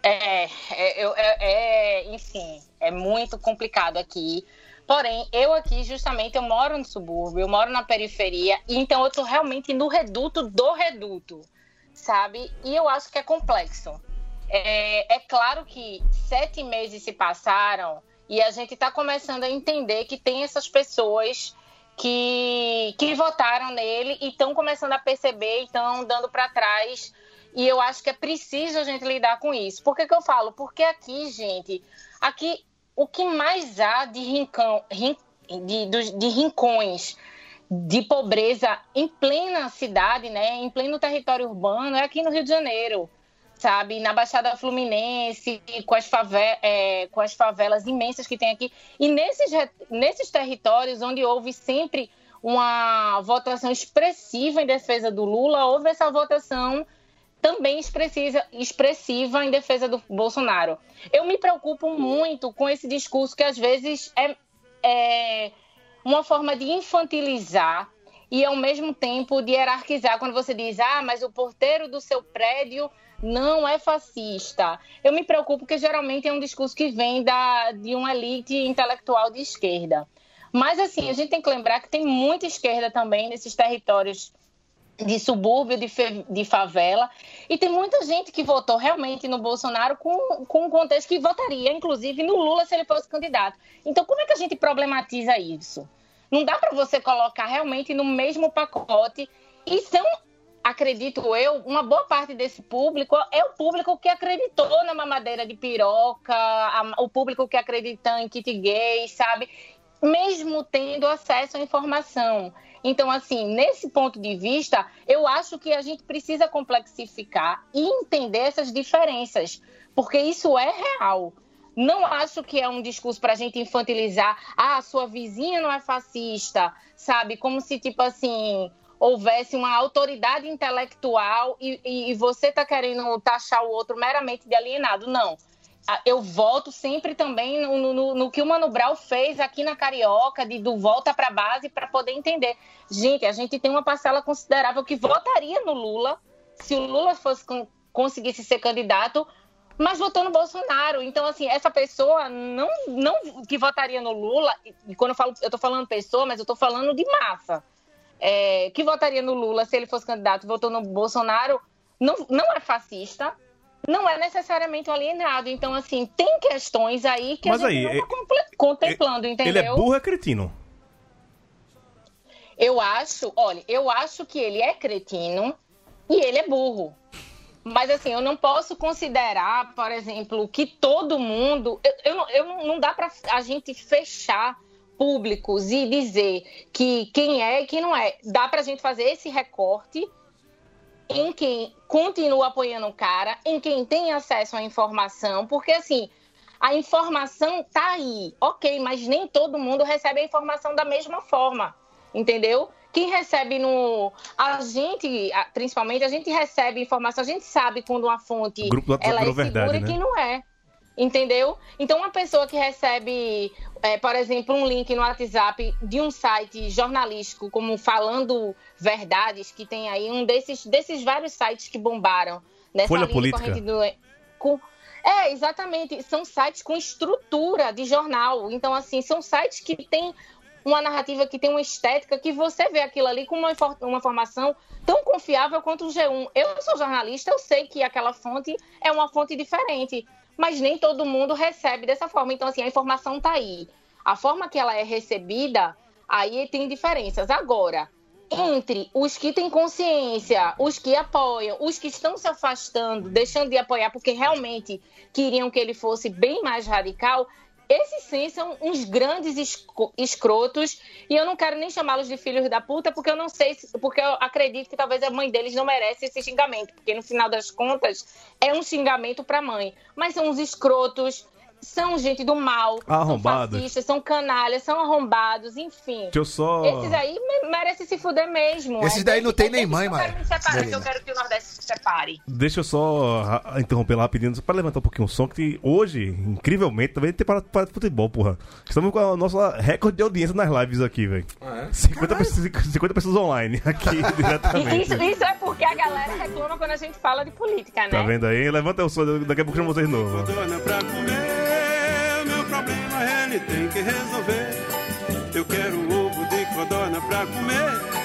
É, é, eu- é- é, enfim, é muito complicado aqui. Porém, eu aqui, justamente, eu moro no subúrbio, eu moro na periferia, e então eu tô realmente no reduto do reduto, sabe? E eu acho que é complexo. É, é claro que sete meses se passaram e a gente está começando a entender que tem essas pessoas que, que votaram nele e estão começando a perceber estão dando para trás. E eu acho que é preciso a gente lidar com isso. Por que, que eu falo? Porque aqui, gente, aqui o que mais há de, rincão, rin- de, dos- de rincões de pobreza em plena cidade, né, em pleno território urbano, é aqui no Rio de Janeiro sabe? Na Baixada Fluminense, com as, fave é, com as favelas imensas que tem aqui. E nesses, nesses territórios onde houve sempre uma votação expressiva em defesa do Lula, houve essa votação também expressiva, expressiva em defesa do Bolsonaro. Eu me preocupo muito com esse discurso que às vezes é, é uma forma de infantilizar e ao mesmo tempo de hierarquizar quando você diz: "Ah, mas o porteiro do seu prédio não é fascista. Eu me preocupo porque geralmente é um discurso que vem da, de uma elite intelectual de esquerda. Mas, assim, a gente tem que lembrar que tem muita esquerda também nesses territórios de subúrbio, de, de favela, e tem muita gente que votou realmente no Bolsonaro com, com um contexto que votaria, inclusive, no Lula se ele fosse candidato. Então, como é que a gente problematiza isso? Não dá para você colocar realmente no mesmo pacote. E são acredito eu, uma boa parte desse público é o público que acreditou na mamadeira de piroca, a, o público que acredita em kit gay, sabe? Mesmo tendo acesso à informação. Então, assim, nesse ponto de vista, eu acho que a gente precisa complexificar e entender essas diferenças, porque isso é real. Não acho que é um discurso para a gente infantilizar. Ah, sua vizinha não é fascista, sabe? Como se, tipo assim, houvesse uma autoridade intelectual e, e, e você está querendo taxar o outro meramente de alienado. Não. Ah, eu volto sempre também no, no, no que o Mano Brown fez aqui na Carioca, de do volta para a base, para poder entender. Gente, a gente tem uma parcela considerável que votaria no Lula, se o Lula fosse conseguisse ser candidato, mas votou no Bolsonaro. Então, assim, essa pessoa não, não que votaria no Lula, e quando eu falo, eu tô falando pessoa, mas eu tô falando de massa é, que votaria no Lula se ele fosse candidato, votou no Bolsonaro, não, não é fascista, não é necessariamente um alienado. Então, assim, tem questões aí que Mas a gente aí, não está contemplando, entendeu? Ele é burro é cretino? Eu acho, olha, eu acho que ele é cretino e ele é burro. Mas assim, eu não posso considerar, por exemplo, que todo mundo. Eu, eu, eu não dá para a gente fechar públicos e dizer que quem é e quem não é. Dá para a gente fazer esse recorte em quem continua apoiando o cara, em quem tem acesso à informação, porque assim, a informação tá aí, ok, mas nem todo mundo recebe a informação da mesma forma, entendeu? Quem recebe no. A gente, principalmente, a gente recebe informação, a gente sabe quando uma fonte ela é segura verdade, e quem né? não é. Entendeu? Então, uma pessoa que recebe, é, por exemplo, um link no WhatsApp de um site jornalístico, como Falando Verdades, que tem aí um desses, desses vários sites que bombaram nessa Folha política. Do, com, é, exatamente. São sites com estrutura de jornal. Então, assim, são sites que têm uma narrativa que tem uma estética que você vê aquilo ali com uma, uma formação tão confiável quanto o G1. Eu sou jornalista, eu sei que aquela fonte é uma fonte diferente mas nem todo mundo recebe dessa forma. Então, assim, a informação está aí. A forma que ela é recebida, aí tem diferenças. Agora, entre os que têm consciência, os que apoiam, os que estão se afastando, deixando de apoiar porque realmente queriam que ele fosse bem mais radical, esses sim são uns grandes escrotos e eu não quero nem chamá-los de filhos da puta porque eu não sei, se, porque eu acredito que talvez a mãe deles não merece esse xingamento, porque no final das contas é um xingamento para a mãe. Mas são uns escrotos, são gente do mal, arrombados. são fascistas, são canalhas, são arrombados, enfim. Deixa eu só... Esses aí merecem se fuder mesmo. Esses é daí não tem nem mãe, mãe. Eu quero me separar, eu quero que o Nordeste se separe. Deixa eu só interromper lá pedindo para levantar um pouquinho o som, que hoje, incrivelmente, também tem para, para futebol, porra. Estamos com o nosso recorde de audiência nas lives aqui, velho. Ah, é? 50, pessoas, 50 pessoas online aqui diretamente. Isso, isso é porque a galera reclama quando a gente fala de política, né? Tá vendo aí? Levanta o som, daqui a pouco chamo vocês de novo. Dona pra comer ele tem que resolver. Eu quero ovo de codorna pra comer.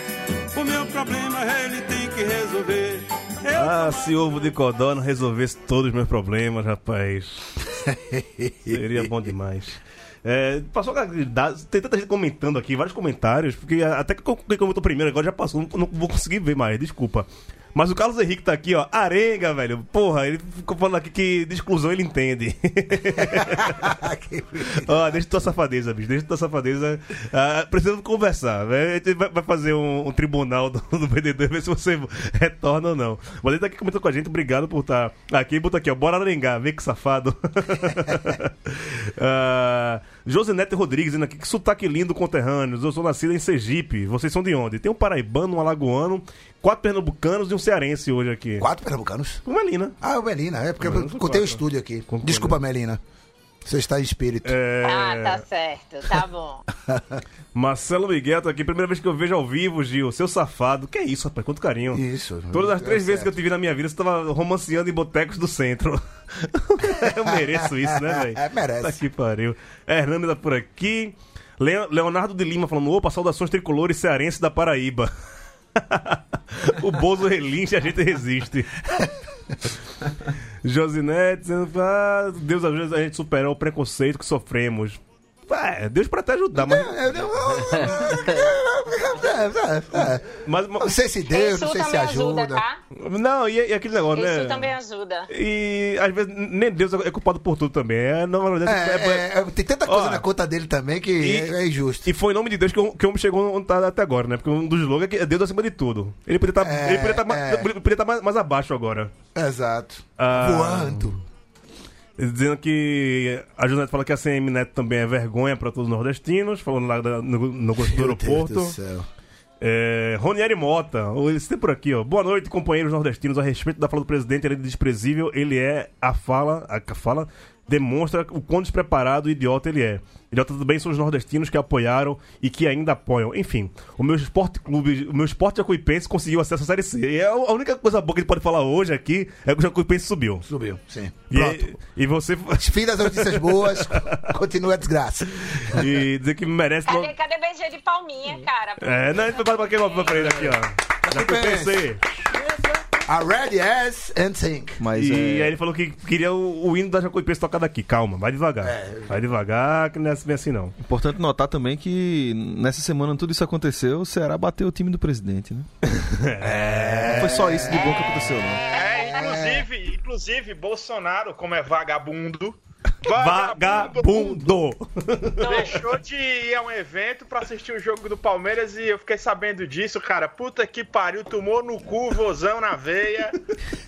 O meu problema ele tem que resolver. Eu ah, se ovo de codorna resolvesse todos os meus problemas, rapaz. Seria bom demais. É, passou tem tanta gente comentando aqui, vários comentários, porque até que quem comentou primeiro agora já passou, não, não vou conseguir ver mais, desculpa. Mas o Carlos Henrique tá aqui, ó. Arenga, velho. Porra, ele ficou falando aqui que de exclusão ele entende. ó, deixa tua safadeza, bicho. Deixa tua safadeza. Ah, precisamos conversar. velho. A gente vai, fazer um, um tribunal do, do BD2, ver se você retorna ou não. Mas ele tá aqui comentando com a gente. Obrigado por estar aqui. Bota aqui, ó. Bora arengar. Vê que safado. ah, Josinete Rodrigues dizendo aqui que sotaque lindo conterrâneos. Eu sou nascido em Sergipe. Vocês são de onde? Tem um paraibano, um alagoano, quatro pernambucanos e um cearense hoje aqui. Quatro pernambucanos? O Melina. Ah, o Melina, é porque eu contei o estúdio aqui. Desculpa, Melina. Você está em espírito. É... Ah, tá certo, tá bom. Marcelo Miguel tá aqui. Primeira vez que eu vejo ao vivo, Gil. Seu safado. Que é isso, rapaz? Quanto carinho. Isso. Todas as é três vezes que eu certo. te vi na minha vida, você tava romanceando em botecos do centro. eu mereço isso, né, velho? É, merece. Tá que pariu. Hernando tá por aqui. Le- Leonardo de Lima falando: opa, saudações tricolores cearense da Paraíba. o Bozo relincha, a gente resiste. Josinete Deus ajuda a gente superar o preconceito que sofremos. É, Deus pra te ajudar, mas. mas, Não sei se Deus, não Isso sei se ajuda, ajuda. tá? Não, e, e aquele negócio, Isso né? também ajuda. E às vezes nem Deus é culpado por tudo também. É, não, é, É, é, tem tanta coisa Ó, na conta dele também que e- é, é injusto. E foi em nome de Deus que que o homem chegou onde tá até agora, né? Porque um dos slogans é que é Deus acima de tudo. Ele estar É, poderia tá, é. poderia tá mais, mais abaixo agora. Exato. Ah, Voando. Dizendo que a Junete fala que a CM Neto também é vergonha para todos os nordestinos, falando lá da- no, no gosto do Deus aeroporto. do céu. É, Ronieri Mota, esse tem por aqui, ó. Boa noite, companheiros nordestinos. A respeito da fala do presidente, ele é desprezível. Ele é a fala, a fala demonstra o quão despreparado e idiota ele é. Idiota também são os nordestinos que apoiaram e que ainda apoiam. Enfim, o meu esporte clube, o meu esporte jacuipense conseguiu acesso à Série C. E é a única coisa boa que ele pode falar hoje aqui é que o Jacuipense subiu. Subiu, sim. E, Pronto. e você Fim das notícias boas, continua a desgraça. e dizer que merece Cadê, cadê BG de palminha, cara? É, não, a gente vai bater uma pra ele aqui, ó. Jacuipense. A Red Yes and Think. Mas e é... aí ele falou que queria o, o hino da Jacuipense tocar daqui. Calma, vai devagar. Vai devagar, que não é bem assim não. Importante notar também que nessa semana tudo isso aconteceu, o Ceará bateu o time do presidente, né? Não foi só isso de bom que aconteceu, não. É, inclusive, inclusive, Bolsonaro, como é vagabundo, Vagabundo! deixou de ir a um evento pra assistir o jogo do Palmeiras e eu fiquei sabendo disso, cara. Puta que pariu, tomou no cu, vozão na veia.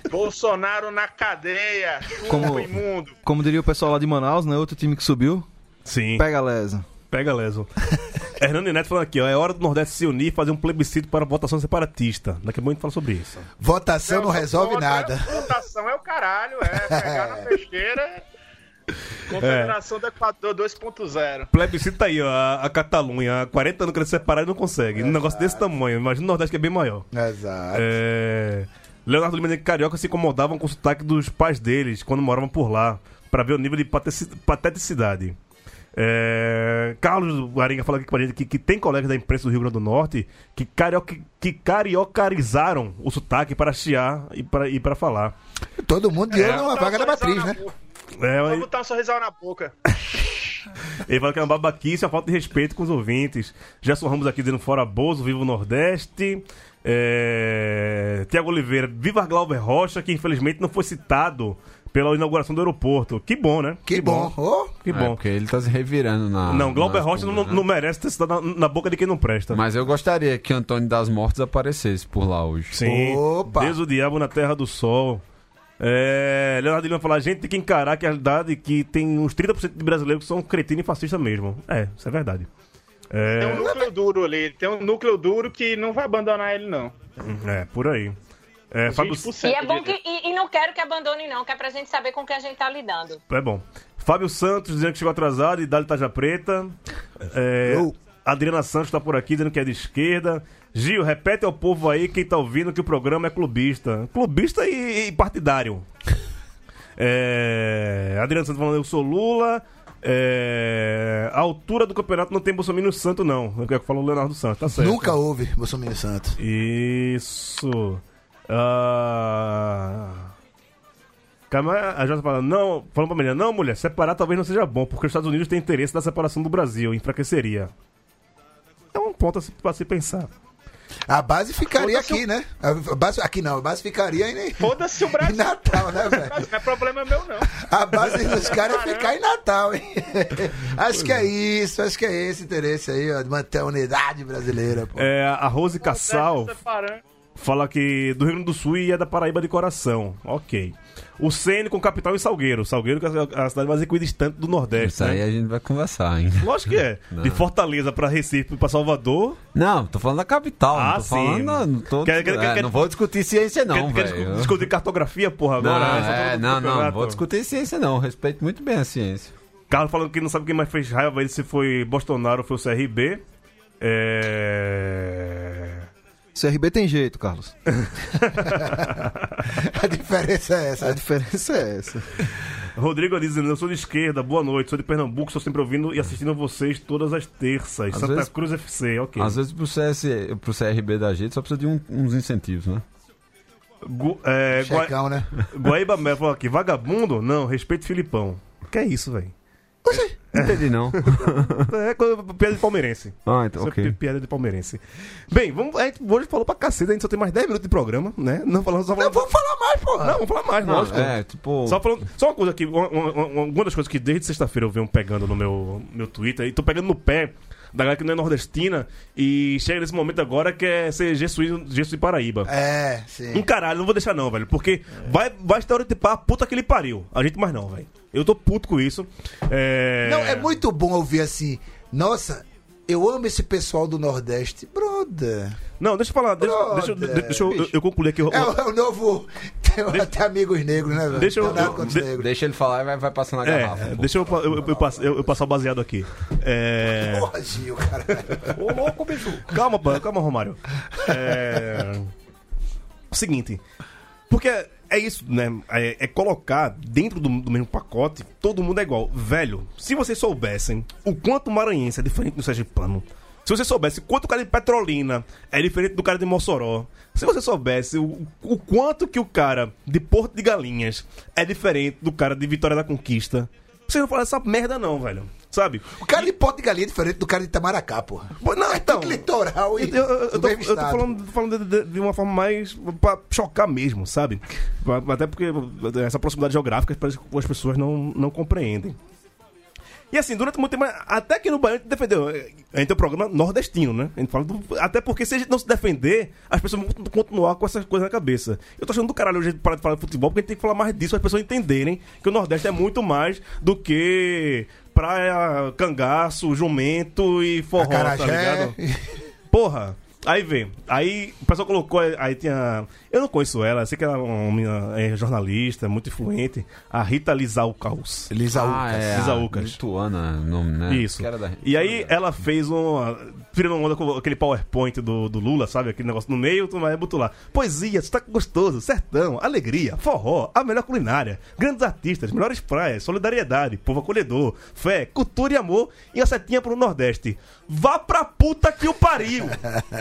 Bolsonaro na cadeia, Como- imundo. Como diria o pessoal lá de Manaus, né? Outro time que subiu. Sim. Pega lesa. Pega leso. Hernando Neto falando aqui, ó. É hora do Nordeste se unir e fazer um plebiscito para votação separatista. Daqui a pouco a gente fala sobre isso. Votação não sou resolve contra, nada. Votação é o caralho, é pegar na pesqueira. Confederação do Equador 2.0. Plebiscito tá aí, ó. A, a Catalunha. Há 40 anos querendo separar e não consegue. Um negócio desse tamanho. Imagina o Nordeste que é bem maior. Exato. É... Leonardo Lima e Carioca se incomodavam com o sotaque dos pais deles quando moravam por lá, para ver o nível de pateticidade. É... Carlos Aringa fala aqui com a gente que, que tem colegas da imprensa do Rio Grande do Norte que, carioca, que cariocarizaram o sotaque para chiar e para, e para falar. Todo mundo de olho numa Botar um vaga da matriz, né? boca. É, Vou ele, botar um sorrisal na boca. ele fala que é uma babaquice, uma falta de respeito com os ouvintes. Gerson Ramos aqui dizendo fora Bozo, viva o Nordeste. É... Tiago Oliveira, viva Glauber Rocha, que infelizmente não foi citado pela inauguração do aeroporto. Que bom, né? Que bom. Oh, Que É, bom. porque ele tá se revirando na. não, Glauber Rocha não, coisas, né? não merece ter sido na, na boca de quem não presta. Mas eu gostaria que Antônio das Mortes aparecesse por lá hoje. Sim. Opa. Deus o diabo na terra do sol. É, Leonardo Lima fala, a gente tem que encarar que a realidade é que tem uns 30% de brasileiros que são cretinos e fascistas mesmo. É, isso é verdade. É, Tem um núcleo duro ali. Tem um núcleo duro que não vai abandonar ele, não. é por aí. É, Fábio, 20% E é bom que. E, e não quero que abandone, não, que é pra gente saber com que a gente tá lidando. é bom. Fábio Santos dizendo que chegou atrasado e Dali Taja Preta. É, Eu. Adriana Santos tá por aqui dizendo que é de esquerda. Gil, repete ao povo aí quem tá ouvindo que o programa é clubista. Clubista e, e partidário. É, Adriana Santos falando, eu sou Lula. É, a altura do campeonato não tem Bolsonaro Santo, não. É o que falou o Leonardo Santos, tá certo. Nunca houve Bolsonaro Santos. Isso. Ah... A Jota fala, não, falando pra mulher, não, mulher, separar talvez não seja bom, porque os Estados Unidos têm interesse na separação do Brasil, enfraqueceria. É ponto a se, pra se pensar. A base ficaria aqui, né? A base, aqui não, a base ficaria em, Foda-se o em Brasil. Natal, né, velho? Não é problema meu, não. A base dos caras é ficar em Natal, hein? Acho que é isso, acho que é esse interesse aí, ó, de manter a unidade brasileira, pô. É, a Rose Cassal Separando. Fala que do Rio Grande do Sul e é da Paraíba de coração. Ok. O Sene com capital em Salgueiro. Salgueiro que é a cidade mais equidistante do Nordeste. Isso aí né? a gente vai conversar, hein? Lógico que é. Não. De Fortaleza pra Recife pra Salvador. Não, tô falando da capital. Ah, não tô sim. falando. Não, tô, Quer- quer- é, quer- não vou discutir ciência, não, quer, quer discutir cartografia, porra, Não, agora? essa é, do não, não, não vou discutir ciência, não. Respeito muito bem a ciência. Carlos falando que não sabe quem mais fez raiva ele se foi Bolsonaro ou foi o CRB. É. CRB tem jeito, Carlos. A diferença é essa. A diferença é essa. Rodrigo dizendo, eu sou de esquerda, boa noite, sou de Pernambuco, estou sempre ouvindo e assistindo vocês todas as terças. Às Santa vezes- Cruz FC, ok. Às vezes pro, CS, pro CRB da gente só precisa de um- uns incentivos, né? Gu- é, Gua- Checão, né? Guaíba Mel falou aqui, vagabundo? Não, respeito Filipão. Que é isso, velho? Não entendi, não. É piada de palmeirense. Ah, então, Isso é ok. pi- piada de palmeirense. Bem, vamos, a gente hoje falou pra cacete, a gente só tem mais 10 minutos de programa, né? Não falando só Não, falando. vamos falar mais, porra. Não, vamos falar mais, Não, lógico. é, tipo... Só, falando, só uma coisa aqui, uma, uma- uma- uma das coisas que desde sexta-feira eu venho pegando no meu, meu Twitter, e tô pegando no pé da galera que não é nordestina, e chega nesse momento agora que é ser Jesuí, Jesuí Paraíba. É, Um sim. caralho, não vou deixar não, velho, porque vai, vai estereotipar a puta que ele pariu. A gente mais não, velho. Eu tô puto com isso. É... Não, é muito bom ouvir assim. Nossa, eu amo esse pessoal do Nordeste. Brother. Não, deixa eu falar, deixa, Brother, deixa, eu- deixa eu, eu, concluir aqui. o- É, o- é o novo. Tem até amigos negros, né, velho? Deixa eu- de- negros. Deixa ele falar e vai, vai passando a garrafa. É, pô. deixa eu, eu, eu, eu, passo- eu- eu passar o baseado aqui. É... Porra, Gil, cara. Ô, louco, bicho. Calma, pô, calma, Romário. É... Seguinte. Porque é isso, né? É, é colocar dentro do, do mesmo pacote, todo mundo é igual. Velho, se vocês soubessem o quanto maranhense é diferente do sergipano, se você soubesse quanto o cara de Petrolina é diferente do cara de Mossoró, se você soubesse o, o quanto que o cara de Porto de Galinhas é diferente do cara de Vitória da Conquista, você não fala essa merda não, velho. Sabe? O cara de Porto de Galinha é diferente do cara de Itamaracá, porra. Não, então... Tudo litoral e Eu, eu- eu tô, eu tô falando, falando de, de- uma forma mais pra chocar mesmo, sabe? Até porque essa proximidade geográfica parece que as pessoas não, não compreendem. E assim, durante muito tempo, até que no Bahia a gente defendeu. A gente tem um programa nordestino, né? A gente fala do- até porque se a gente não se defender, as pessoas vão continuar com essas coisas na cabeça. Eu tô achando do caralho hoje a gente parar de falar de futebol, porque a gente tem que falar mais disso para as pessoas entenderem que o Nordeste é muito mais do que praia, cangaço, jumento e forró, tá Acarajé. ligado? Porra, aí vem. Aí o pessoal colocou, aí tinha. Eu não conheço ela, sei que ela é uma menina é jornalista, muito influente. A Rita Lizau Caos. Lisa Ah, é. Lucas. Lituana, nome, né? Isso. Que era da- E aí ela fez uma. Tirando onda com aquele PowerPoint do, do Lula, sabe? Aquele negócio no meio, tu vai botar lá. Poesia, sotaque gostoso, sertão, alegria, forró, a melhor culinária, grandes artistas, melhores praias, solidariedade, povo acolhedor, fé, cultura e amor e a setinha pro Nordeste. Vá pra puta que o pariu!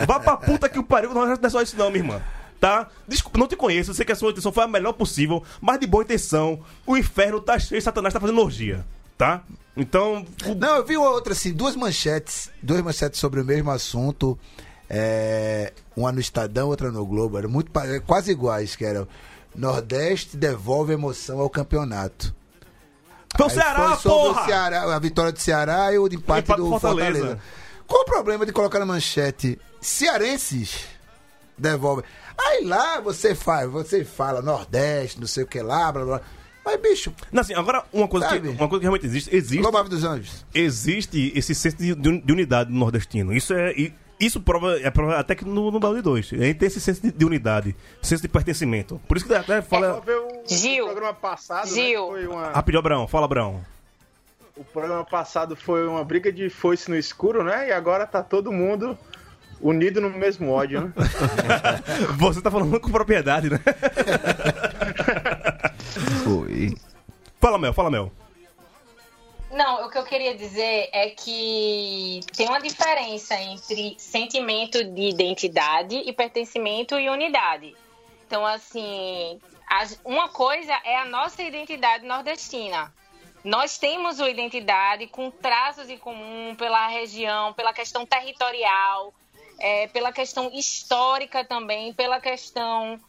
Vá pra puta que o pariu, não é só isso não, minha irmã. Tá? Desculpa, não te conheço, eu sei que a sua intenção foi a melhor possível, mas de boa intenção, o inferno tá cheio, Satanás tá fazendo orgia, tá? Então, o- Não, eu vi outra assim, duas manchetes, duas manchetes sobre o mesmo assunto. é, uma no Estadão, outra no Globo, eram muito pa- quase iguais, que era Nordeste devolve emoção ao campeonato. Foi o Ceará, foi porra! o Ceará, a vitória do Ceará e o empate, Empate do do Fortaleza. Fortaleza. Qual o problema de colocar na manchete cearenses devolvem? Aí lá você faz, você fala Nordeste, não sei o que lá, blá blá. Mas bicho, Não, assim, agora uma coisa, que, uma coisa que realmente existe, existe, Globo dos Anjos. existe esse senso de, de unidade do nordestino. Isso é e- isso prova, é prova até que no, no Balde 2. A gente tem esse senso de, de unidade, senso de pertencimento. Por isso que até fala. Gil. programa passado, né, Gil. que foi uma, Rapidinho, Abraão, fala, Abraão. O programa passado foi uma briga de foice no escuro, né? E agora tá todo mundo unido no mesmo ódio, né? Você tá falando com propriedade, né? Foi. Fala, Mel, fala, Mel. Não, o que eu queria dizer é que tem uma diferença entre sentimento de identidade e pertencimento e unidade. Então, assim, as- uma coisa é a nossa identidade nordestina. Nós temos uma identidade com traços em comum pela região, pela questão territorial. é, pela questão histórica também, pela questão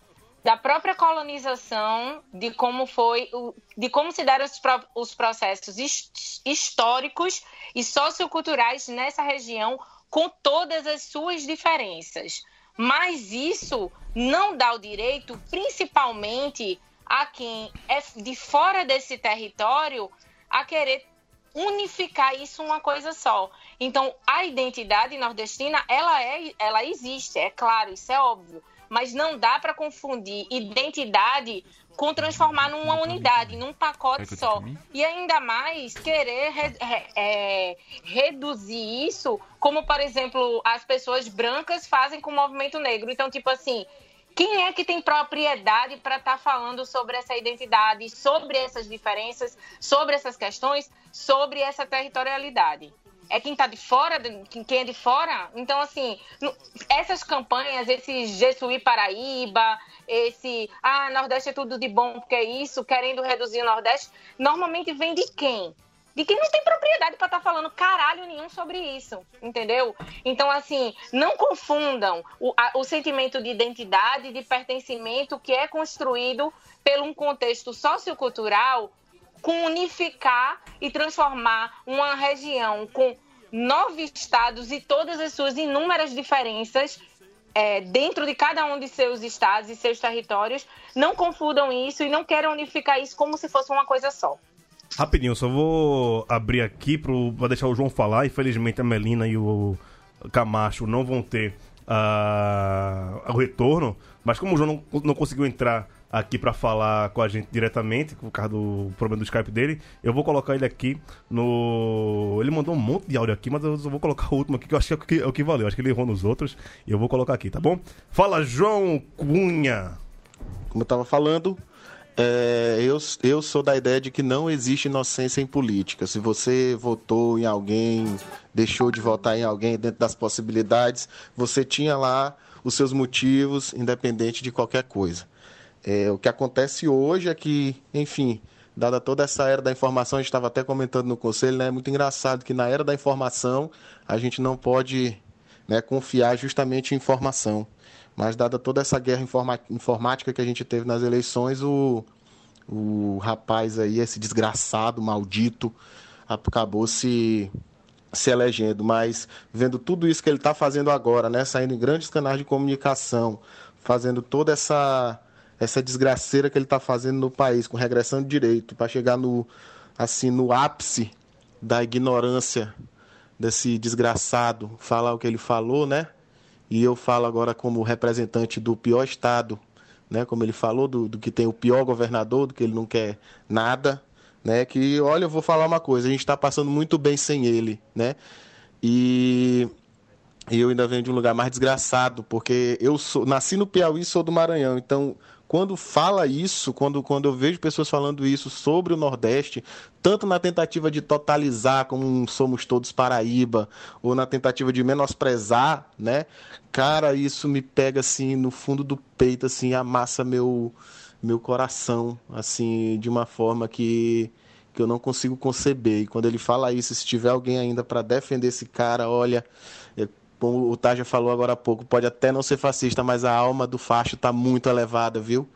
da própria colonização, de como foi, de como se deram os, os processos his- históricos e socioculturais nessa região, com todas as suas diferenças. Mas isso não dá o direito, principalmente a quem é de fora desse território, a querer unificar isso uma coisa só. Então, a identidade nordestina, ela é, ela existe, é claro, isso é óbvio, mas não dá para confundir identidade com transformar numa unidade, num pacote só. E ainda mais querer re- re- é, reduzir isso, como por exemplo as pessoas brancas fazem com o movimento negro. Então, tipo assim, quem é que tem propriedade para estar falando sobre essa identidade, sobre essas diferenças, sobre essas questões, sobre essa territorialidade? É quem está de fora, quem é de fora? Então, assim, essas campanhas, esse Jesuí Paraíba, esse ah, Nordeste é tudo de bom porque é isso, querendo reduzir o Nordeste, normalmente vem de quem? De quem não tem propriedade para estar falando caralho nenhum sobre isso, entendeu? Então, assim, não confundam o, a- o sentimento de identidade, de pertencimento que é construído pelo um contexto sociocultural com unificar e transformar uma região com nove estados e todas as suas inúmeras diferenças é, dentro de cada um de seus estados e seus territórios. Não confundam isso e não queiram unificar isso como se fosse uma coisa só. Rapidinho, só vou abrir aqui pro, pra deixar o João falar. Infelizmente a Melina e o Camacho não vão ter ah, o retorno. Mas como o João não, não conseguiu entrar aqui pra falar com a gente diretamente, por causa do problema do Skype dele, eu vou colocar ele aqui no. Ele mandou um monte de áudio aqui, mas eu só vou colocar o último aqui, que eu acho que é o que, é valeu. Acho que ele errou nos outros. E eu vou colocar aqui, tá bom? Fala, João Cunha. Como eu estava falando, é, eu, eu sou da ideia de que não existe inocência em política. Se você votou em alguém, deixou de votar em alguém dentro das possibilidades, você tinha lá os seus motivos, independente de qualquer coisa. É, o que acontece hoje é que, enfim, dada toda essa era da informação, a gente estava até comentando no conselho, né? É muito engraçado que na era da informação a gente não pode né, confiar justamente em informação. Mas dada toda essa guerra informática que a gente teve nas eleições, o, o rapaz aí, esse desgraçado, maldito, acabou se, se elegendo. Mas vendo tudo isso que ele está fazendo agora, né, saindo em grandes canais de comunicação, fazendo toda essa essa desgraceira que ele está fazendo no país, com regressão de direito, para chegar no assim no ápice da ignorância desse desgraçado, falar o que ele falou, né? E eu falo agora como representante do pior estado, né? Como ele falou, do, do que tem o pior governador, do que ele não quer nada, né? Que, olha, eu vou falar uma coisa, a gente está passando muito bem sem ele, né? E e eu ainda venho de um lugar mais desgraçado, porque eu sou, nasci no Piauí e sou do Maranhão. Então, quando fala isso, quando, quando eu vejo pessoas falando isso sobre o Nordeste, tanto na tentativa de totalizar como somos todos Paraíba, ou na tentativa de menosprezar, né? Cara, isso me pega assim no fundo do peito, assim, amassa meu meu coração, assim, de uma forma que que eu não consigo conceber. E quando ele fala isso, se tiver alguém ainda para defender esse cara, olha, como o Taja falou agora há pouco, pode até não ser fascista, mas a alma do facho está muito elevada, viu?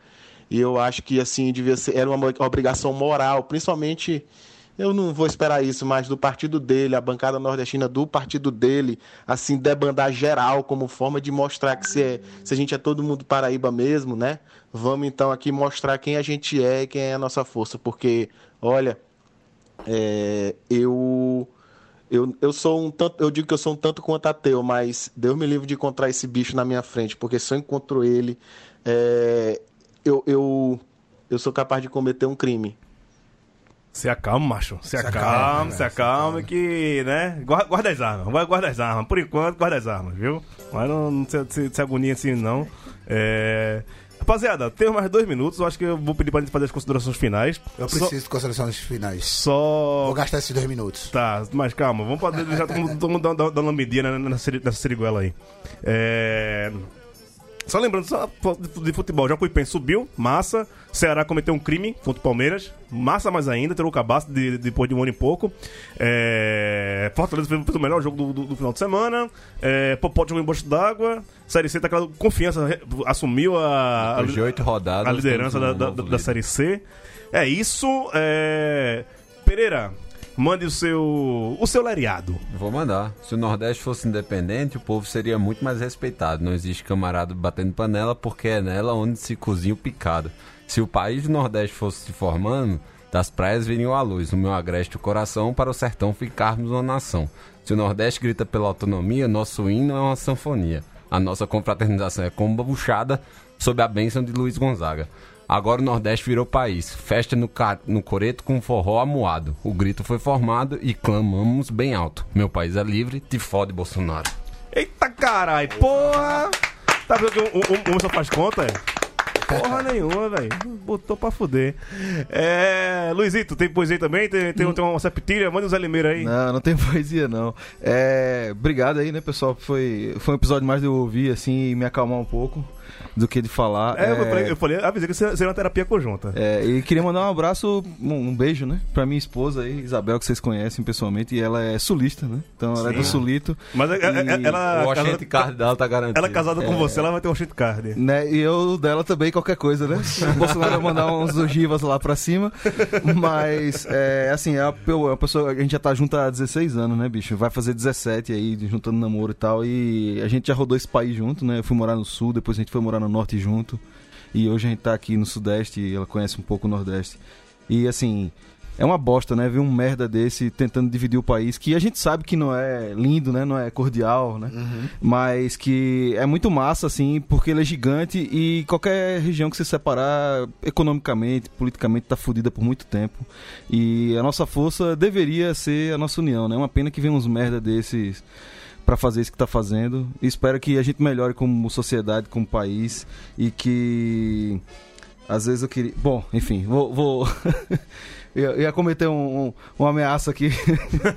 E eu acho que assim devia ser era uma obrigação moral, principalmente eu não vou esperar isso, mas do partido dele, a bancada nordestina do partido dele, assim, debandar geral como forma de mostrar que se, é, se a gente é todo mundo Paraíba mesmo, né? Vamos então aqui mostrar quem a gente é e quem é a nossa força, porque, olha, é, eu, eu, eu sou um tanto, eu digo que eu sou um tanto quanto ateu, mas Deus me livre de encontrar esse bicho na minha frente, porque se eu encontro ele, é, eu, eu, eu sou capaz de cometer um crime. Se acalma, macho. Se, Se acalma, acalma, se acalma, que, né? Guarda, guarda as armas, vai guarda as armas. Por enquanto, guarda as armas, viu? Mas não, não se, se, se agonia assim, não. É... Rapaziada, temos mais dois minutos. Eu acho que eu vou pedir pra gente fazer as considerações finais. Eu Só- preciso de considerações finais. Só. Vou gastar esses dois minutos. Tá, mas calma, vamos fazer já todo mundo- todo mundo dando dando lambidinha na- nessa, seri- nessa seriguela aí. É... Só lembrando, só de futebol, Jacuipense subiu, massa. Ceará cometeu um crime contra o Palmeiras, massa mais ainda, tirou o cabaço de, depois de um ano e pouco. É, Fortaleza fez o melhor jogo do, do- do final de semana. É, Popó jogou embaixo d'água. Série C tá com confiança, assumiu a, a, rodadas, a liderança da, da, da líder. Série C. É isso. É... Pereira, mande o seu, o seu lereado. Vou mandar. Se o Nordeste fosse independente, o povo seria muito mais respeitado. Não existe camarada batendo panela porque é nela onde se cozinha o picado. Se o país do Nordeste fosse se formando, das praias viriam à luz. No meu agreste o coração para o sertão ficarmos uma nação. Se o Nordeste grita pela autonomia, nosso hino é uma sanfonia. A nossa confraternização é combuchada sob a bênção de Luiz Gonzaga. Agora o Nordeste virou país. Festa no, ca- no coreto com forró amuado. O grito foi formado e clamamos bem alto. Meu país é livre, te fode, Bolsonaro. Eita caralho, porra! Tá vendo que um, um, um só faz conta? Porra nenhuma, velho. Botou pra fuder. É. Luizito, tem poesia aí também? Tem, tem, tem uma septilha? Manda uns Limeira aí. Não, não tem poesia, não. É, obrigado aí, né, pessoal? Foi, foi um episódio mais de eu ouvir, assim, e me acalmar um pouco do que de falar. É, eu falei, eu falei, avisei que seria uma terapia conjunta. É, e queria mandar um abraço, um, um beijo, né? Pra minha esposa aí, Isabel, que vocês conhecem pessoalmente, e ela é sulista, né? Então ela é Sim. do Sulito. Mas é- é- E- ela- O Oxente Card dela tá garantido. Ela é casada com É. você, ela vai ter um shit card. Né? E eu dela também, qualquer coisa, né? O Bolsonaro vai mandar uns ogivas lá pra cima. Mas, é, assim, é é uma pessoa. A gente já tá junto há 16 anos, né, bicho? Vai fazer 17 aí, juntando namoro e tal. E a gente já rodou esse país junto, né? Eu fui morar no sul, depois a gente foi morar no norte junto. E hoje a gente tá aqui no sudeste e ela conhece um pouco o nordeste. E, assim. É uma bosta, né? Ver um merda desse tentando dividir o país, que a gente sabe que não é lindo, né? Não é cordial, né? Mas que é muito massa, assim, porque ele é gigante e qualquer região que se separar economicamente, politicamente, tá fodida por muito tempo. E a nossa força deveria ser a nossa união, né? É uma pena que vem uns merda desses pra fazer isso que tá fazendo. E espero que a gente melhore como sociedade, como país e que às vezes eu queria. Bom, enfim, vou. vou... eu ia cometer um, um- uma ameaça aqui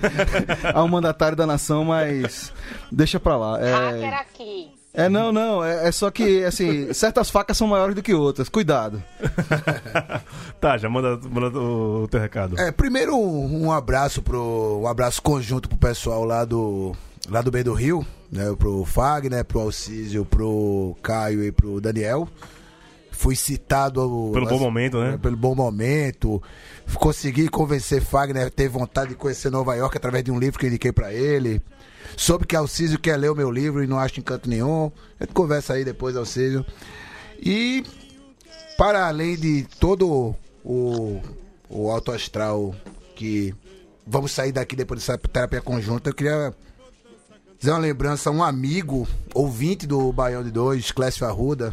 ao mandatário da nação, mas deixa pra lá. Hacker É, aqui. é não, não. É, é só que, assim, certas facas são maiores do que outras. Cuidado. Tá, já manda, manda o, o teu recado. É, primeiro um, um abraço pro um abraço conjunto pro pessoal lá do lá do Bem do Rio, né, pro Fagner, pro Alcísio, pro Caio e pro Daniel. Fui citado ao- Pelo bom momento, né? Pelo bom momento. Consegui convencer Fagner a ter vontade de conhecer Nova York através de um livro que eu indiquei pra ele. Soube que Alcísio quer ler o meu livro e não acha encanto nenhum. A gente conversa aí depois, Alcísio. E para além de todo o, o alto astral que vamos sair daqui depois dessa terapia conjunta, eu queria dizer uma lembrança a um amigo, ouvinte do Baião de Dois, Clécio Arruda,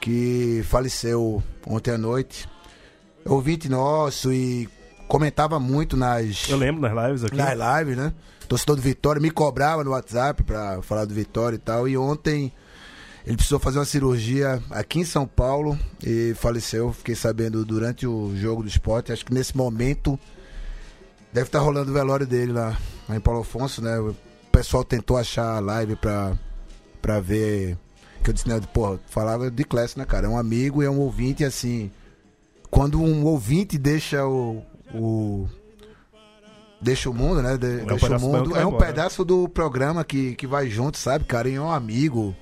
que faleceu ontem à noite. Ouvinte nosso e comentava muito nas. Eu lembro nas lives aqui. Nas lives, né? Torcedor do Vitória, me cobrava no WhatsApp pra falar do Vitória e tal. E ontem ele precisou fazer uma cirurgia aqui em São Paulo e faleceu. Fiquei sabendo durante o jogo do esporte. Acho que nesse momento deve estar rolando o velório dele lá, lá em Paulo Afonso, né? O pessoal tentou achar a live pra, pra ver. Que eu disse, né? Porra, falava de classe, né, cara? É um amigo e é um ouvinte, assim. Quando um ouvinte deixa o. o deixa o mundo, né? De- um deixa o mundo. É um embora. pedaço do programa que, que vai junto, sabe, cara? E é um amigo.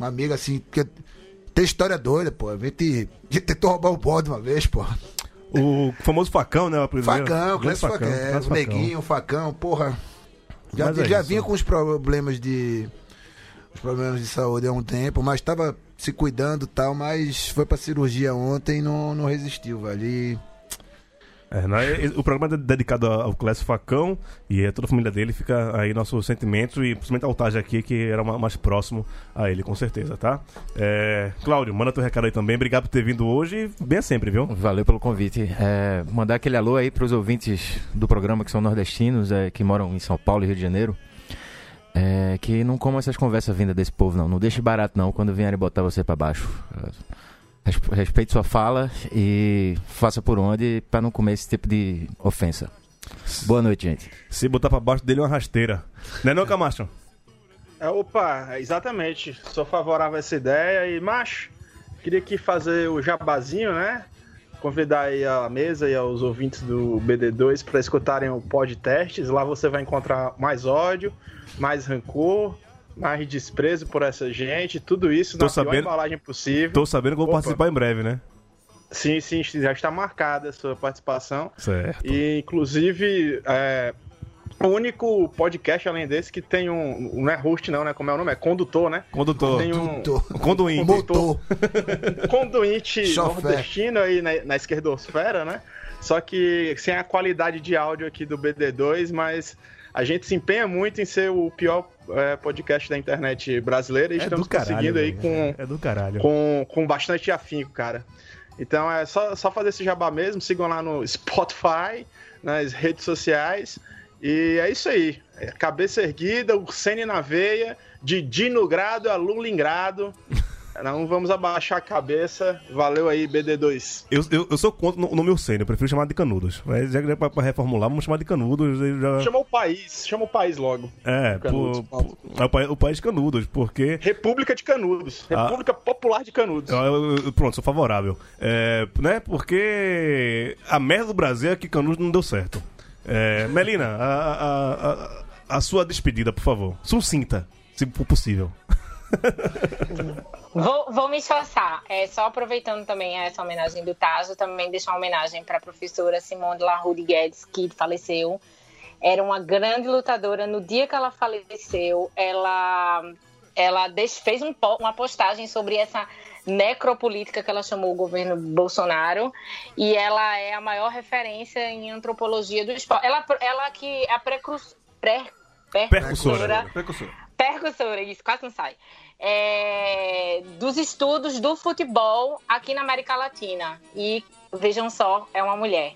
Um amigo assim. Que tem história doida, pô. A gente, a gente tentou roubar o bode uma vez, pô. O famoso facão, né? O primeiro. Facão, Clécio Facão, é, Clécio o Neguinho, o Facão, porra. Já, Mas é já vinha com os problemas de. Os problemas de saúde há um tempo, mas tava se cuidando e tal, mas foi pra cirurgia ontem e não, não resistiu, velho. E É, né, o programa é dedicado ao Clécio Facão e a toda a família dele fica aí nosso sentimento e principalmente a Altagem aqui, que era ma- mais próximo a ele, com certeza, tá? É, Cláudio, manda teu recado aí também. Obrigado por ter vindo hoje. Bem sempre, viu? Valeu pelo convite. É, mandar aquele alô aí para os ouvintes do programa que são nordestinos, é, que moram em São Paulo e Rio de Janeiro. É, que não comam essas conversas vindas desse povo, não. Não deixe barato, não, quando vierem botar você para baixo. Res- Respeite sua fala e faça por onde para não comer esse tipo de ofensa. Boa noite, gente. Se botar pra baixo dele é uma rasteira. Não é não, Camacho? É, opa, exatamente. Sou favorável a essa ideia e, macho, queria aqui fazer o jabazinho, né? Convidar aí a mesa e aos ouvintes do BD2 para escutarem o podcasts. Lá você vai encontrar mais ódio, mais rancor, mais desprezo por essa gente, tudo isso Tô na pior sabendo- embalagem possível. Tô sabendo que eu vou Opa. participar em breve, né? Sim, sim, já está marcada a sua participação. Certo. E, inclusive, é, o único podcast além desse que tem um. Não é host, não, né? Como é o nome? É condutor, né? Condutor. Tem um Conduinte. Motor. conduinte Chofé. nordestino aí na, na esquerdosfera, né? Só que sem a qualidade de áudio aqui do BD2, mas a gente se empenha muito em ser o pior é, podcast da internet brasileira e É estamos caralho, conseguindo aí com, É do caralho. com, com bastante afinco, cara. Então é só, só fazer esse jabá mesmo, sigam lá no Spotify, nas redes sociais. E é isso aí. É cabeça erguida, o Sene na veia, de Dino Grado a Lulingrado. Não vamos abaixar a cabeça. Valeu aí, BD2. Eu, eu, eu sou contra o nome Ursênio, eu prefiro chamar de Canudos. Mas já que é pra, pra reformular, vamos chamar de Canudos. Já... Chama o país, chama o país logo. É, Canudos, por, por- é o, pa- o país Canudos, porque. República de Canudos. Ah. República Popular de Canudos. Eu- eu- pronto, sou favorável. É, né, porque a merda do Brasil é que Canudos não deu certo. É, Melina, a, a, a, a sua despedida, por favor. Sucinta, se for possível. Vou, vou me esforçar. É, só aproveitando também essa homenagem do Tajo, também deixar uma homenagem para a professora Simone Larude Guedes, que faleceu. Era uma grande lutadora. No dia que ela faleceu, ela, ela fez um uma postagem sobre essa necropolítica que ela chamou o governo Bolsonaro. E ela é a maior referência em antropologia do esporte. Ela, ela que é a precurso- pré- Percussora. percussora, isso, quase não sai. É, dos estudos do futebol aqui na América Latina. E vejam só, é uma mulher.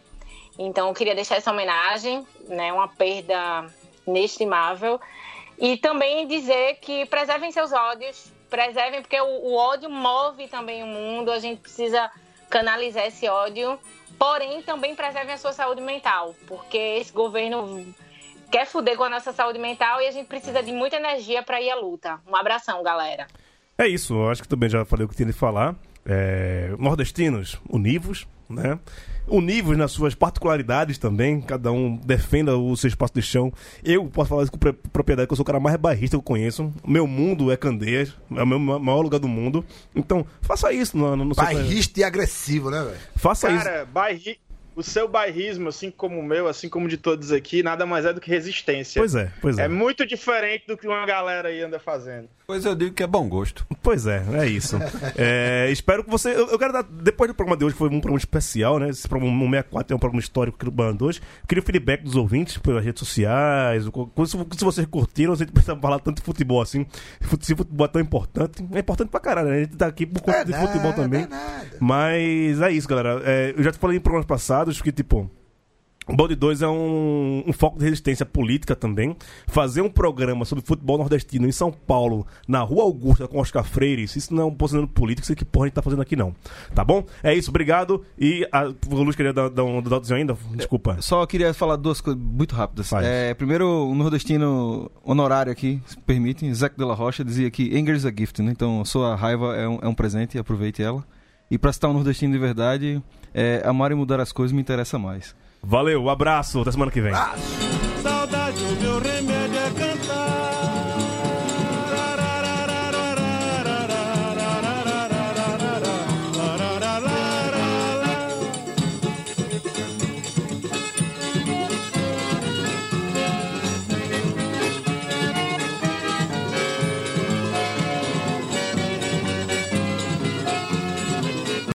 Então, eu queria deixar essa homenagem, né? Uma perda inestimável. E também dizer que preservem seus ódios, preservem, porque o, o ódio move também o mundo, a gente precisa canalizar esse ódio. Porém, também preservem a sua saúde mental, porque esse governo quer fuder com a nossa saúde mental e a gente precisa de muita energia para ir à luta. Um abração, galera. É isso, eu acho que também já falei o que tinha de falar. É, nordestinos, univos, né? Univos nas suas particularidades também, cada um defenda o seu espaço de chão. Eu posso falar isso com propriedade, que eu sou o cara mais bairrista que eu conheço. Meu mundo é Candeias, é o meu ma- maior lugar do mundo. Então, faça isso no, no, no seu- Bairrista e agressivo, né, velho? Faça isso. Cara, bairri... o seu bairrismo, assim como o meu, assim como de todos aqui, nada mais é do que resistência. Pois é, pois é. É muito diferente do que uma galera aí anda fazendo. Pois eu digo que é bom gosto. Pois é, é isso. É, espero que você. Eu, eu quero dar. Depois do programa de hoje, que foi um programa especial, né? Esse programa 164 é um programa histórico aqui do Band 2. Queria o feedback dos ouvintes pelas redes sociais. o- Se, se vocês curtiram, a gente precisa falar tanto de futebol assim. Se futebol é tão importante, é importante pra caralho. né? A gente tá aqui por conta É de nada, futebol também. é nada. Mas é isso, galera. É, eu já te falei em programas passados que, tipo. O Balde 2 é um, um foco de resistência política também. Fazer um programa sobre futebol nordestino em São Paulo, na Rua Augusta, com Oscar Freire, isso não é um posicionamento político, isso que porra a gente tá fazendo aqui não. Tá bom? É isso, obrigado. E a, o Luiz queria dar, dar um dadozinho ainda? Desculpa. Só queria falar duas coisas muito rápidas. É, primeiro, um nordestino honorário aqui, se permitem, Zeca de la Rocha, dizia que anger is a gift, né? Então, sua raiva é um, é um presente, aproveite ela. E pra citar um nordestino de verdade, é, amar e mudar as coisas me interessa mais. Valeu, abraço, até semana que vem. Remédio